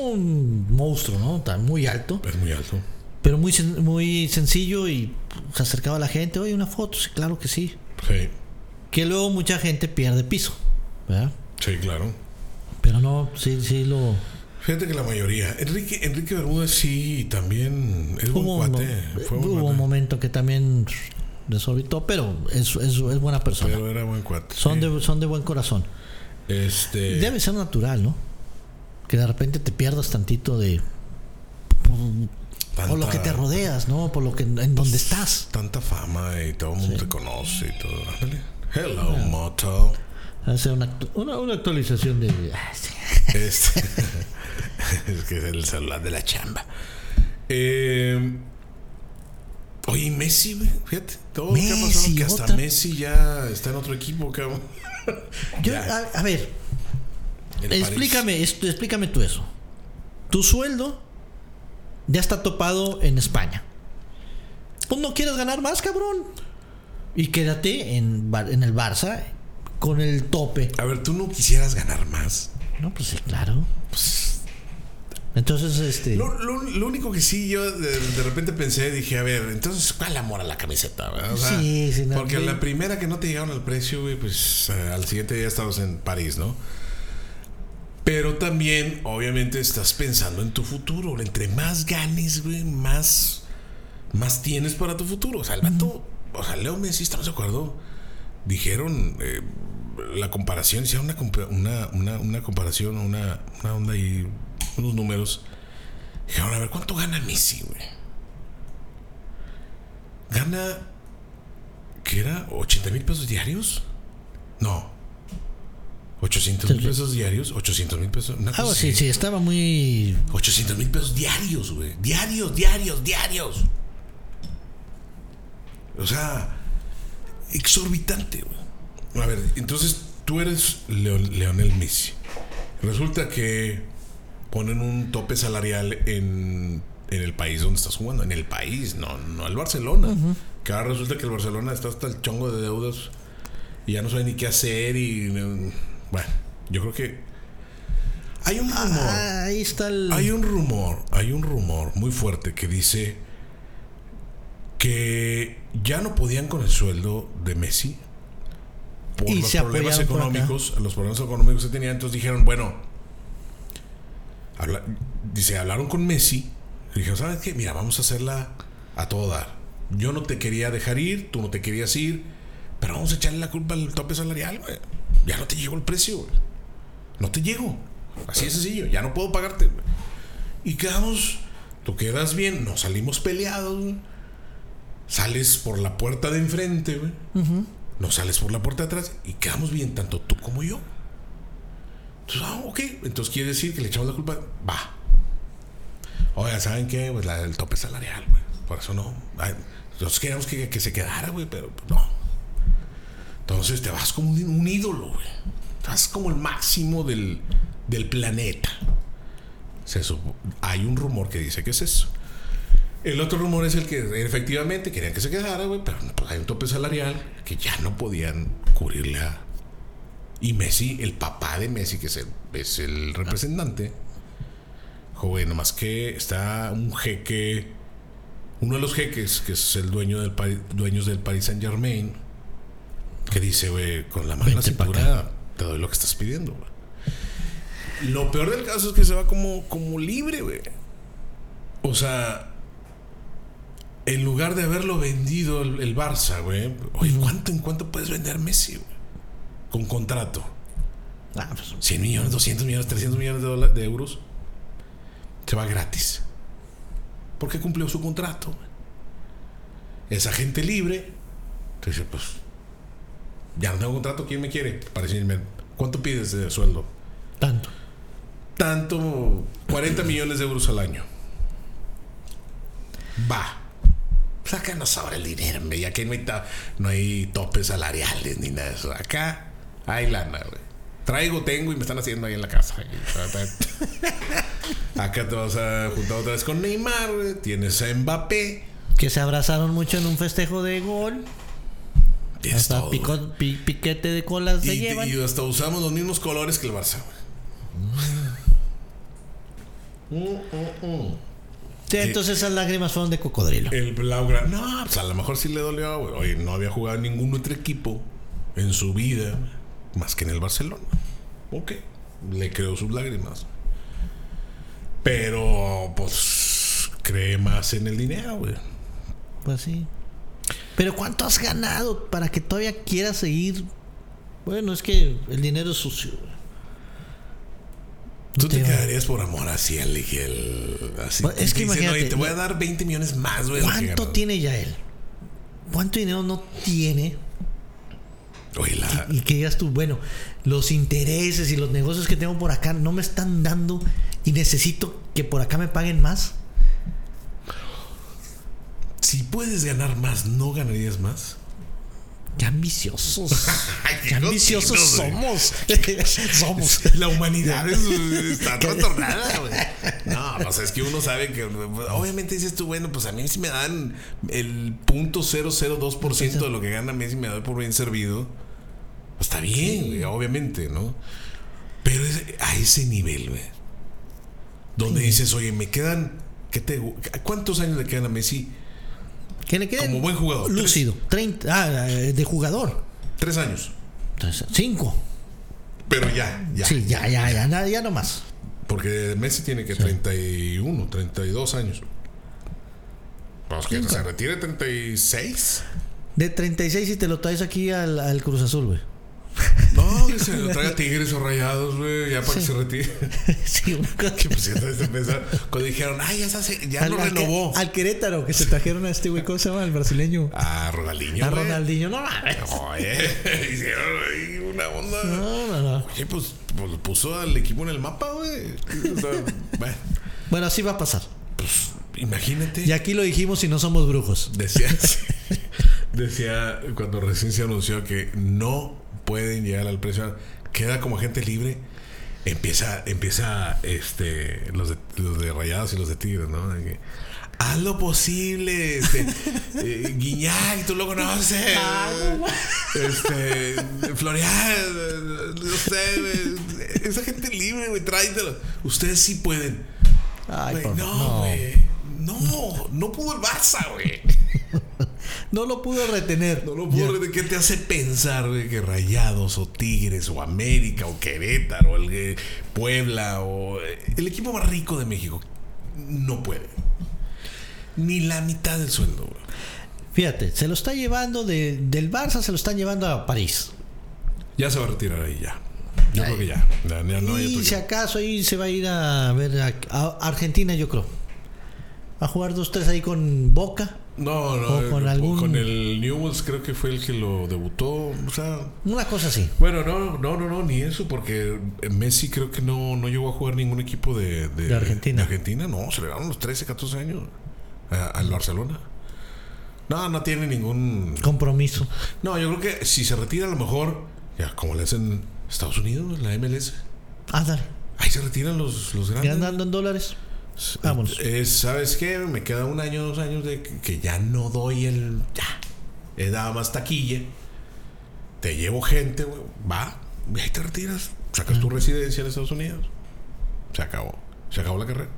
Un monstruo, ¿no? Tan muy alto. Es muy alto. Pero muy, sen- muy sencillo y se acercaba a la gente. Oye, una foto. Sí, claro que sí. Sí, Que luego mucha gente pierde piso. ¿Verdad? sí, claro. Pero no, sí, sí lo. Fíjate que la mayoría. Enrique, Enrique Bermúdez sí también es Hubo, cuate. Fue hubo un momento que también desorbitó, pero es, es, es buena persona. Pero era buen cuate. Son, sí. de, son de buen corazón. Este. Debe ser natural, ¿no? Que de repente te pierdas tantito de. Por, por lo que te rodeas, ¿no? Por lo que en donde estás. Tanta fama y todo el mundo te conoce y todo. Hello, Moto. Hace una, una, una actualización de. ah, sí. Este. es que es el celular de la chamba. Eh, oye, Messi, güey, fíjate. Todo lo que ha pasado, Messi, que hasta otra. Messi ya está en otro equipo, cabrón. Yo, a, a ver, explícame, esto, explícame tú eso. Tu sueldo ya está topado en España. Pues no quieres ganar más, cabrón. Y quédate en, el Barça con el tope. A ver, tú no quisieras ganar más. No, pues sí, claro. Entonces, este. Lo, lo- lo único que sí, yo de, de repente pensé, dije, a ver, entonces, ¿cuál amor a la camiseta? O sea, Sí, sí, no, porque la primera que no te llegaron al precio, güey, pues eh, al siguiente día estabas en París, ¿no? Pero también, obviamente, estás pensando en tu futuro. Entre más ganes, güey, más, más tienes para tu futuro. O sea, el vato, o sea, Leo Messi, ¿estamos de acuerdo? Dijeron eh, la comparación, hicieron una, una, una, una comparación, una, una onda y unos números. Dijeron, a ver, ¿cuánto gana Messi, güey? Gana, ¿qué era? ¿80 mil pesos diarios? No. 800 mil pesos diarios, 800 mil pesos. Una Ah, sí, sí, estaba muy. 800 mil pesos diarios, güey. Diarios, diarios, diarios. O sea, exorbitante, güey. A ver, entonces tú eres Leon- Leonel Messi. Resulta que ponen un tope salarial en, en el país donde estás jugando. En el país, no, no el Barcelona. Que ahora resulta que el Barcelona está hasta el chongo de deudas y ya no sabe ni qué hacer. Y eh, bueno, yo creo que hay un rumor. Ah, ahí está el. Hay un rumor, hay un rumor muy fuerte que dice que ya no podían con el sueldo de Messi por Y los problemas por económicos, los problemas económicos que tenían, entonces dijeron, bueno, habla- dice, hablaron con Messi, dijeron, ¿sabes qué? Mira, vamos a hacerla a todo dar. Yo no te quería dejar ir, tú no te querías ir, pero vamos a echarle la culpa al tope salarial, güey. Ya no te llegó el precio, güey. No te llego. Así de sencillo. Ya no puedo pagarte. güey. Y quedamos. Tú quedas bien. Nos salimos peleados. güey. Sales por la puerta de enfrente, güey. No sales por la puerta de atrás. Y quedamos bien, tanto tú como yo. Entonces, ah, ok. Entonces quiere decir que le echamos la culpa. Va. Oiga, ¿saben qué? Pues la del tope salarial, güey. Por eso no. Ay, nosotros queríamos que, que se quedara, güey, pero pues, no. Entonces te vas como un, ídolo, güey. Vas como el máximo del, del planeta. Se hay un rumor que dice que es eso. El otro rumor es el que efectivamente querían que se quedara, güey, pero pues, hay un tope salarial que ya no podían cubrirle a. Y Messi, el papá de Messi, que es el, es el representante, joven, nomás que está un jeque, uno de los jeques, que es el dueño del dueños del Paris Saint Germain, que dice, güey, con la mano en la cintura te doy lo que estás pidiendo. Lo peor del caso es que se va como, como libre, güey. O sea, en lugar de haberlo vendido el, el Barça, güey. Oye, ¿cuánto, ¿en cuánto puedes vender Messi, güey? Con contrato. Ah, pues, 100 millones, 200 millones, 300 millones de, euros. Se va gratis. Porque cumplió su contrato. güey. Es agente libre. Entonces, pues, ya no tengo contrato. ¿Quién me quiere? Para decirme, ¿cuánto pides de sueldo? tanto. Tanto, 40 millones de euros al año. Va. Pues acá no sobra el dinero, hombre. Y aquí no hay, no hay topes salariales ni nada de eso. Acá hay lana, güey. Traigo, tengo y me están haciendo ahí en la casa. Acá te vas a juntar otra vez con Neymar, güey. Tienes a Mbappé. Que se abrazaron mucho en un festejo de gol. Hasta todo, pico- güey. pi- piquete de colas se y, llevan. y hasta usamos los mismos colores que el Barça, güey. Mm, mm, mm. Sí, entonces esas lágrimas fueron de cocodrilo. El Blaugrana. No, pues a lo mejor sí le dolió, güey. Oye, no había jugado ningún otro equipo en su vida más que en el Barcelona. Ok. Le creo sus lágrimas. Pero, pues, cree más en el dinero, güey. Pues sí. Pero ¿cuánto has ganado para que todavía quieras seguir? Bueno, es que el dinero es sucio. Tú te te- quedarías por amor así al el, así. Pues, es que dicen, imagínate, "Oye, te voy a no- dar 20 millones más, güey. ¿Cuánto ganas". tiene ya él? ¿Cuánto dinero no tiene? Oye, la, Y que digas tú, bueno, los intereses y los negocios que tengo por acá no me están dando y necesito que por acá me paguen más. si puedes ganar más, ¿no ganarías más? Qué ambiciosos. Qué ambiciosos somos. somos. La humanidad es- está trastornada, güey. No, pues es que uno sabe que obviamente dices tú, bueno, pues a mí si me dan el punto 002% de lo que gana Messi me doy por bien servido. Pues está bien, güey, obviamente, ¿no? Pero es a ese nivel, güey. Donde dices, oye, me quedan ¿qué te, ¿cuántos años le quedan a Messi? Que le quede Como buen jugador. Lúcido. 30, ah, eh, de jugador. Tres años. Entonces, cinco. Pero ya, ya. Sí, ya, ya, ya, nada, ya no más. Porque Messi tiene que 31, 32 años. Pues que se retire 36. De 36 y te lo traes aquí al, al Cruz Azul, güey. No, que se lo traiga Tigres o Rayados, güey, ya para que se retire. sí, una que pues cuando dijeron, ay, ya, se hace- ya lo al, renovó. al Querétaro, que se trajeron a este güey, ¿cómo se llama? El brasileño. A Ronaldinho. A. Ronaldinho, no mames. Oye, hicieron ahí una onda. No, no, no. Oye, pues, pues puso al equipo en el mapa, güey. O sea, bueno, Bueno, así va a pasar. pues imagínate. Y aquí lo dijimos y no somos brujos. Decía, decía cuando recién se anunció que no pueden llegar al precio, queda como agente libre. Empieza, empieza este, los de, los de Rayados y los de Tigres, ¿no? Que, Haz lo posible, este, eh, Guiñac, tú lo conoces. este, Florian, no sé, esa gente libre, güey, tráetelo. Ustedes sí pueden. Ay, Güey, no, no. No, no pudo el Barça, güey. No lo pudo retener. No lo puedo Ya. creer. ¿Qué te hace pensar, güey, que Rayados o Tigres o América o Querétaro o el, eh, Puebla o eh, el equipo más rico de México no puede? Ni la mitad del sueldo, güey. Fíjate, se lo está llevando de, del Barça, se lo están llevando a París. Ya se va a retirar ahí, ya. Yo Ya, creo que ya. Ya, ya no y si acaso ahí se va a ir a ver a, a Argentina, yo creo. A jugar dos, tres ahí con Boca. No, no. o con algún- con el Newells creo que fue el que lo debutó. O sea, Una cosa así. Bueno, no, no, no, no, ni eso, porque Messi creo que no, no llegó a jugar ningún equipo de, De Argentina. de Argentina, no, se le dieron los 13, 14 años al Barcelona. No, no tiene ningún. Compromiso. No, yo creo que si se retira, a lo mejor, ya como le hacen Estados Unidos, la MLS, Ándale. ahí se retiran los, los ¿Qué grandes. andando en dólares? Vámonos. Es, ¿Sabes qué? Me queda un año, dos años de que, ya no doy el. Ya. He dado más taquilla. Te llevo gente, güey. Va. y ahí te retiras. Sacas tu residencia en Estados Unidos. Se acabó. Se acabó la carrera.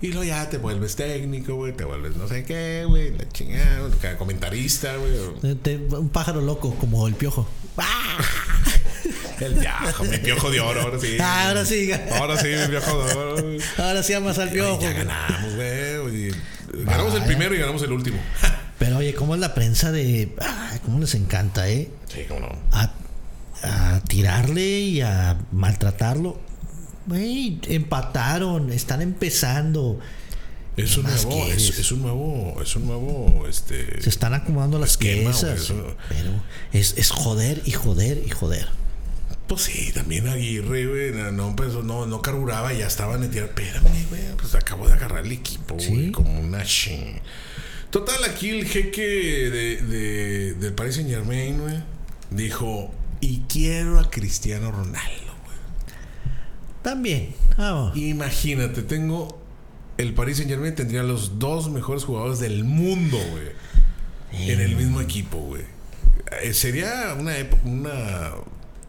Y luego ya te vuelves técnico, güey. Te vuelves no sé qué, güey. La chingada, comentarista, güey. Un pájaro loco como el piojo. El viejo, mi piojo de oro, ahora sí. Ah, ahora sí. Ahora sí, mi piojo de oro. Ahora sí amas al piojo. Ya ganamos, güey. Ganamos el primero y ganamos el último. Pero oye, ¿cómo es la prensa de... Ay, ¿Cómo les encanta, eh? Sí, cómo no. A, a tirarle y a maltratarlo. Güey, empataron, están empezando. Es un nuevo, es, es un nuevo, es un nuevo, este. Se están acomodando las Esquema, piezas. güey, eso- Pero es, es joder y joder y joder. Pues sí, también Aguirre, güey, no, no, pues, no, no carburaba, ya estaban en tierra. Espérame, güey, pues acabo de agarrar el equipo, güey, como una ching. Total, aquí el jeque de, de, del Paris Saint Germain, güey, dijo, y quiero a Cristiano Ronaldo, güey. También. vamos. Imagínate, tengo. El Paris Saint Germain tendría los dos mejores jugadores del mundo, güey. En el mismo equipo, güey. Eh, sería una, una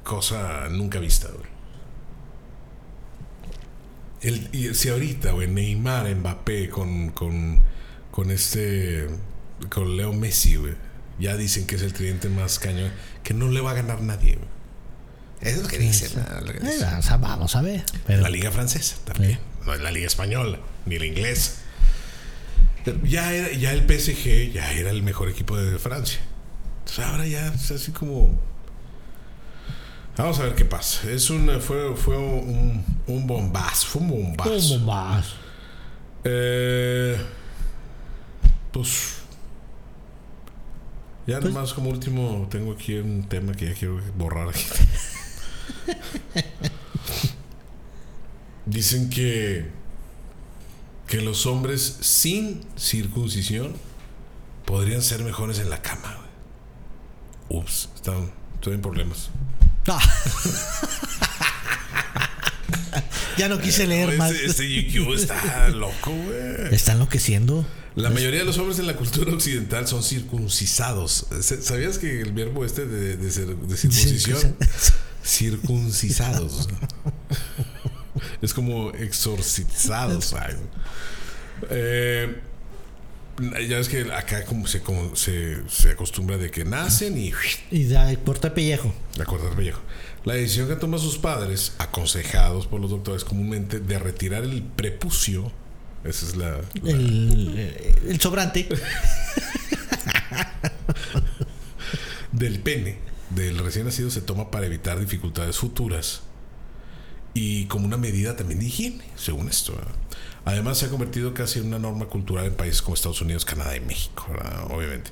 cosa nunca vista, güey. El, y si ahorita, güey, Neymar, Mbappé con, con, con este. con Leo Messi, güey. Ya dicen que es el cliente más cañón. Que no le va a ganar nadie, güey. Eso es lo que dicen. ¿no? Lo que Eh, dicen. o sea, vamos a ver. Pero La liga francesa también. No es la liga española, ni la inglesa. Ya, era, ya el PSG ya era el mejor equipo de Francia. Entonces ahora ya es así como. Vamos a ver qué pasa. Es un, fue, fue un, un bombazo. Fue un bombazo. ¿Cómo más? Eh, pues. Ya Pues- nomás como último tengo aquí un tema que ya quiero borrar aquí. Dicen que que los hombres sin circuncisión podrían ser mejores en la cama. Ups, están, estoy en problemas. Ah. ya no quise leer más. Este, este GQ está loco, güey. Está enloqueciendo. La mayoría de los hombres en la cultura occidental son circuncisados. ¿Sabías que el verbo este de, de circuncisión? Circuncisados. es como exorcizados. Eh, ya ves que acá como se, como se, se acostumbra de que nacen y Y da corta pellejo. acuerdo al pellejo. La decisión que toman sus padres, aconsejados por los doctores comúnmente, de retirar el prepucio, esa es la, la- El, el sobrante. del pene del recién nacido se toma para evitar dificultades futuras y como una medida también de higiene, según esto. ¿verdad? Además se ha convertido casi en una norma cultural en países como Estados Unidos, Canadá y México, ¿verdad? obviamente.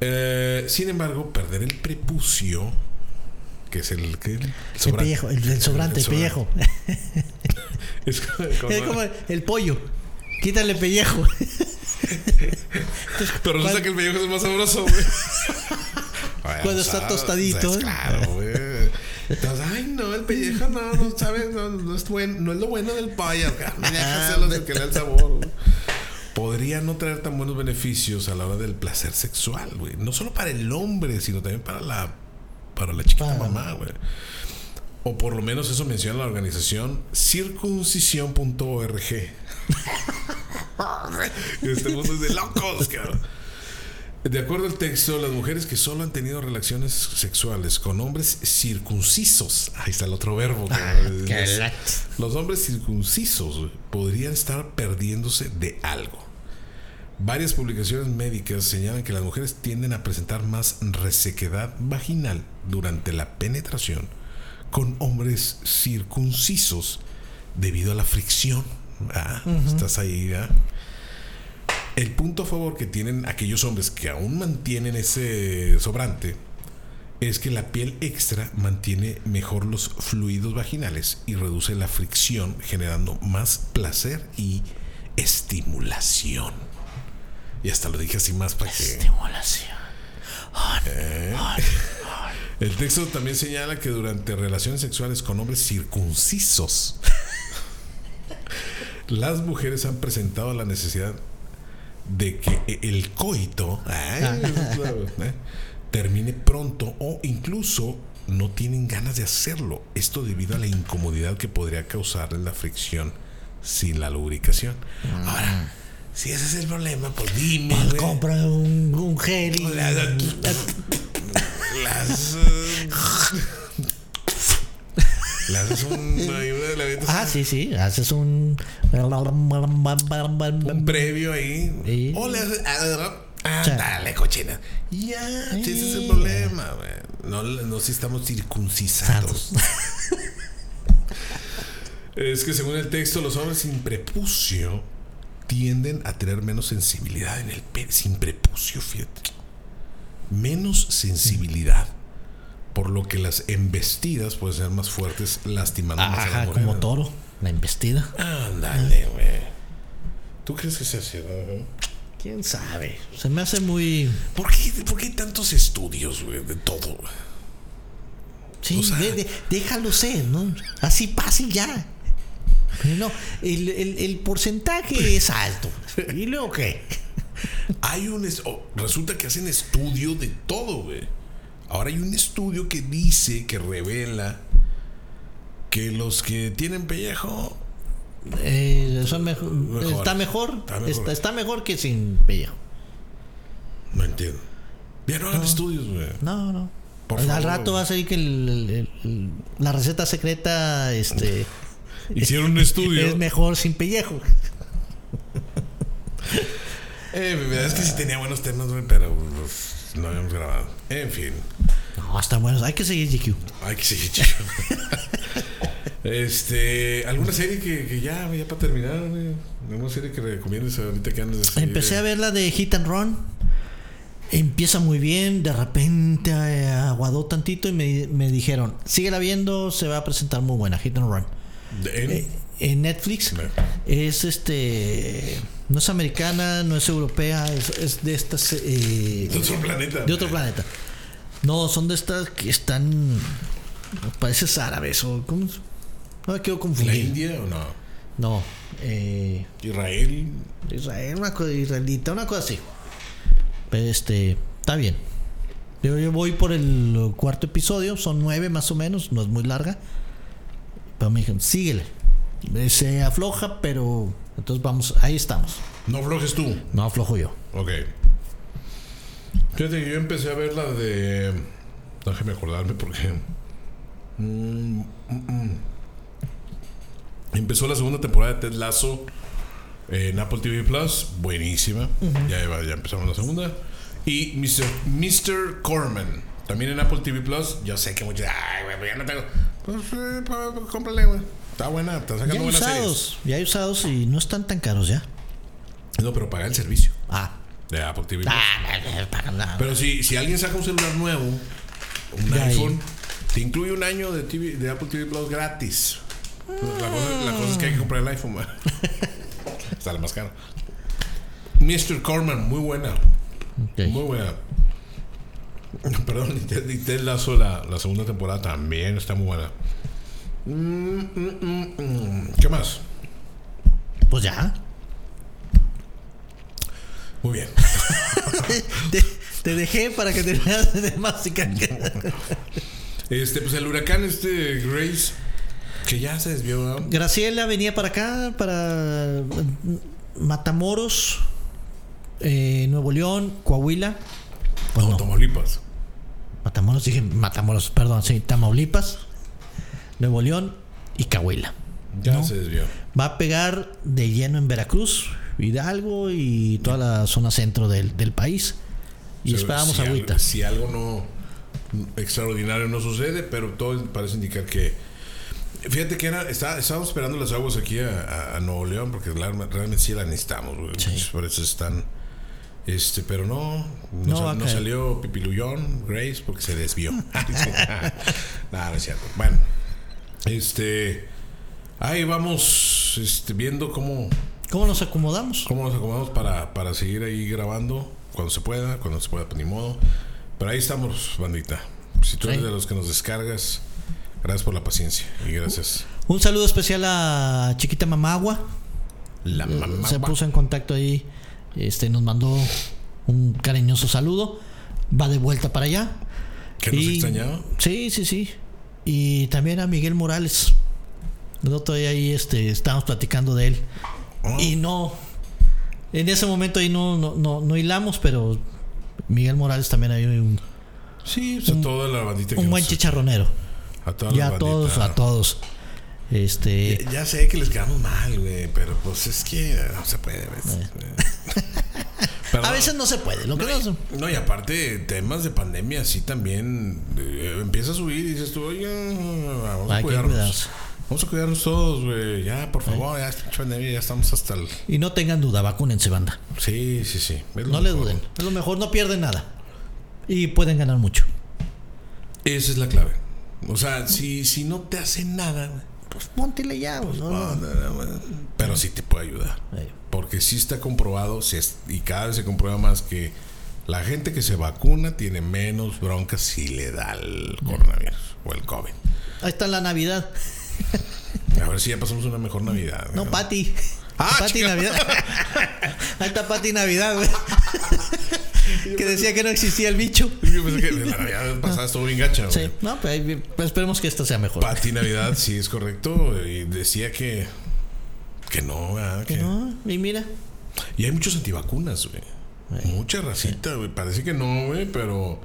Eh, sin embargo, perder el prepucio, que es el que el, pellejo. El, el sobrante, el, El pellejo. Es como- Es como el pollo. Quítale pellejo. Pero resulta ¿Cuál? que el pellejo es más sabroso, güey. Cuando está tostadito, es ¿eh? Claro, güey. Entonces, ay, no, no, no sabes, no, no es, bueno, no es lo bueno del acá, Ah, Déjaselo de que le da el sabor. Podría no traer tan buenos beneficios a la hora del placer sexual, güey. No solo para el hombre, sino también para la, para la chiquita Para- mamá, güey. O por lo menos eso menciona la organización circuncisión.org. este mundo es de locos, cabrón. De acuerdo al texto, las mujeres que solo han tenido relaciones sexuales con hombres circuncisos, ahí está el otro verbo. qué los, hombres circuncisos podrían estar perdiéndose de algo. Varias publicaciones médicas señalan que las mujeres tienden a presentar más resequedad vaginal durante la penetración con hombres circuncisos debido a la fricción. Ah, Estás ahí, ¿verdad? El punto a favor que tienen aquellos hombres que aún mantienen ese sobrante es que la piel extra mantiene mejor los fluidos vaginales y reduce la fricción, generando más placer y estimulación. Y hasta lo dije así más para que. Estimulación. El texto también señala que durante relaciones sexuales con hombres circuncisos, las mujeres han presentado la necesidad de que el coito ay, ¿eh? termine pronto o incluso no tienen ganas de hacerlo. Esto debido a la incomodidad que podría causarles la fricción sin la lubricación. Ahora, si ese es el problema, pues dime. Pues compra un, un gel y- Las, las, le haces un, ahí una- le avientas Ah, sí, sí. Haces un. un previo ahí. Sí. O le haces. Ah, dale, cochina. Ya, sí, ese es el problema, güey. No, no si estamos circuncisados. Es que según el texto, los hombres sin prepucio tienden a tener menos sensibilidad en el pene. Sin prepucio, fíjate. Menos sensibilidad. Por lo que las embestidas pueden ser más fuertes, lastimando más a la Ajá, morena. como toro. La embestida. Ándale, güey. ¿Tú crees que sea así? no? ¿Quién sabe? Se me hace muy. ¿Por qué, por qué hay tantos estudios, güey, de todo? Sí, O sea- de- de- déjalo ser, ¿no? Así pasa y ya. No, el, el- el porcentaje es alto. ¿Y luego qué? Hay un... es- oh, resulta que hacen estudio de todo, güey. Ahora hay un estudio que dice, que revela que los que tienen pellejo... Eh, son mejo- Mejor. Está mejor. Está mejor. Está, está mejor que sin pellejo. No entiendo. Ya no hagan estudios, güey. No, no. Por Al favor. rato va a ser que el- el- el- el- la receta secreta este, Hicieron un estudio. es mejor sin pellejo. Eh, es que sí tenía buenos temas, güey, pero pues, no habíamos grabado. En fin. No, están buenos. Hay que seguir GQ. Ay, que sí, chico. este, ¿alguna serie que, que ya, ya para terminar? ¿Alguna serie que recomiendes ahorita que andes así? Empecé de- a ver la de Hit and Run. Empieza muy bien, de repente eh, aguadó tantito y me, me dijeron, síguela viendo, se va a presentar muy buena, Hit and Run. de- en- en Netflix es este, no es americana, no es europea, es, es de estas, eh, de otro planeta. de otro planeta. No, son de estas que están, pareces árabes o, ¿cómo? No me quiero ¿La confundir. India o no? No, eh, ¿Israel? Israel, una cosa israelita, una cosa así. Pero este, está bien. Yo, yo voy por el cuarto episodio, son nueve más o menos, no es muy larga. Pero me dijeron, síguele. Eh, Se afloja, pero entonces vamos, ahí estamos. No aflojes tú. No aflojo yo. Ok. Fíjate que yo empecé a ver la de. Déjame acordarme porque. Mm, mm, mm. Empezó la segunda temporada de Ted Lasso en Apple TV Plus. Buenísima. ya, iba- ya empezamos la segunda. Y Mr. Mr. Corman. También en Apple TV Plus. Yo sé que muchos. Ay, güey, pues ya no tengo. Pues eh, cómprale, güey. Está buena. Está Ya sacando hay buenas series. usados, ya hay usados y no están tan caros ya. No, pero paga el servicio Ah, de Apple TV Plus. ah, no. Pero si, si alguien saca un celular nuevo, un Ya ahí. iPhone, te incluye un año de, TV de Apple TV Plus gratis. La cosa, la cosa es que hay que comprar el iPhone. man. Sale más caro. Mr. Corman, muy buena. Muy buena. Perdón, Ted, Lasso, la, la segunda temporada también está muy buena. Mm, mm, mm. ¿Qué más? Pues ya. Muy bien. Te, te dejé para que terminaras de masticar. Este, pues el huracán este Grace, que ya se desvió. ¿no? Graciela venía para acá, para Matamoros, eh, Nuevo León, Coahuila. Pues No, no, Tamaulipas. Matamoros, dije Matamoros, perdón, sí, Tamaulipas, Nuevo León y Coahuila. Ya No. se desvió. Va a pegar de lleno en Veracruz, Hidalgo y toda la zona centro del, del país. Y esperamos si agüita. Algo, si algo no extraordinario no sucede, pero todo parece indicar que. Fíjate que era, está, estábamos esperando las aguas aquí a, a- a Nuevo León porque la- realmente sí la necesitamos. Sí. Por eso están. Este, pero no, no, No sal- no salió Pipiluyón, Grace, porque se desvió. Nada, no es cierto. Bueno, este. Ahí vamos este, viendo cómo, ¿Cómo nos acomodamos? ¿Cómo nos acomodamos para, para seguir ahí grabando? Cuando se pueda, cuando se pueda, pues ni modo. Pero ahí estamos, bandita. Si tú eres de los que nos descargas, gracias por la paciencia y gracias. Un saludo especial a Chiquita Mamagua. La mamá. se puso en contacto ahí, este, nos mandó un cariñoso saludo, va de vuelta para allá. ¿Que nos Y- extrañaba? Sí, sí, sí. Y también a Miguel Morales. El otro día ahí este, estábamos platicando de él. Oh, Y no. En ese momento ahí no, no, no, no hilamos, pero Miguel Morales también hay un, sí, o sea, toda la bandita que un buen nos- chicharronero. A toda Ya la a todos, a todos. Este. Ya, ya sé que les quedamos mal, güey, pero pues es que no se puede. ¿ves? A no, veces no se puede. Lo que no, se- No, y aparte, temas de pandemia, sí también eh, empieza a subir y dices tú, oye, vamos a cuidarnos. Vamos a cuidarnos todos, güey. Ya, por favor, ya ya estamos hasta el. Y no tengan duda, vacúnense, banda. Sí, sí, sí. No le duden. Es lo mejor, no pierden nada. Y pueden ganar mucho. Esa es la clave. O sea, si, si no te hace nada, güey, Pues póntele ya, güey, no, no. pero sí te puede ayudar. Porque sí está comprobado, sí es- y cada vez se comprueba más que la gente que se vacuna tiene menos broncas si le da el coronavirus o el COVID. Ahí está la Navidad. A ver si ya pasamos una mejor Navidad. No, Pati. Ah, Pati. Navidad. Ahí está Pati Navidad, güey. Que decía que no existía el bicho. Yo pensé que la Navidad pasada estuvo bien gacha. Sí, no, pues, pues esperemos que esta sea mejor. Pati Navidad, sí es correcto. Y decía que. Que no, ¿verdad? Que Que- no, y mira. Y hay muchos antivacunas, güey. Mucha racita, güey. Parece que no, güey, pero.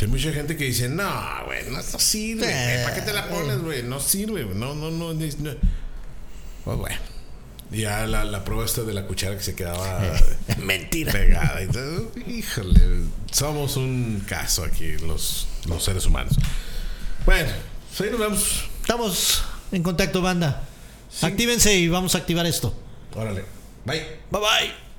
hay mucha gente que dice, no, güey, no, no sirve. güey. ¿Para qué te la pones, güey? No sirve, no, no. no, no. Pues bueno. Ya la, la prueba esta de la cuchara que se quedaba Mentira. pegada. y todo. Híjole, somos un caso aquí, los, los seres humanos. Bueno, pues ahí nos vemos. Estamos en contacto, banda. Actívense y vamos a activar esto. Órale. Bye. Bye bye.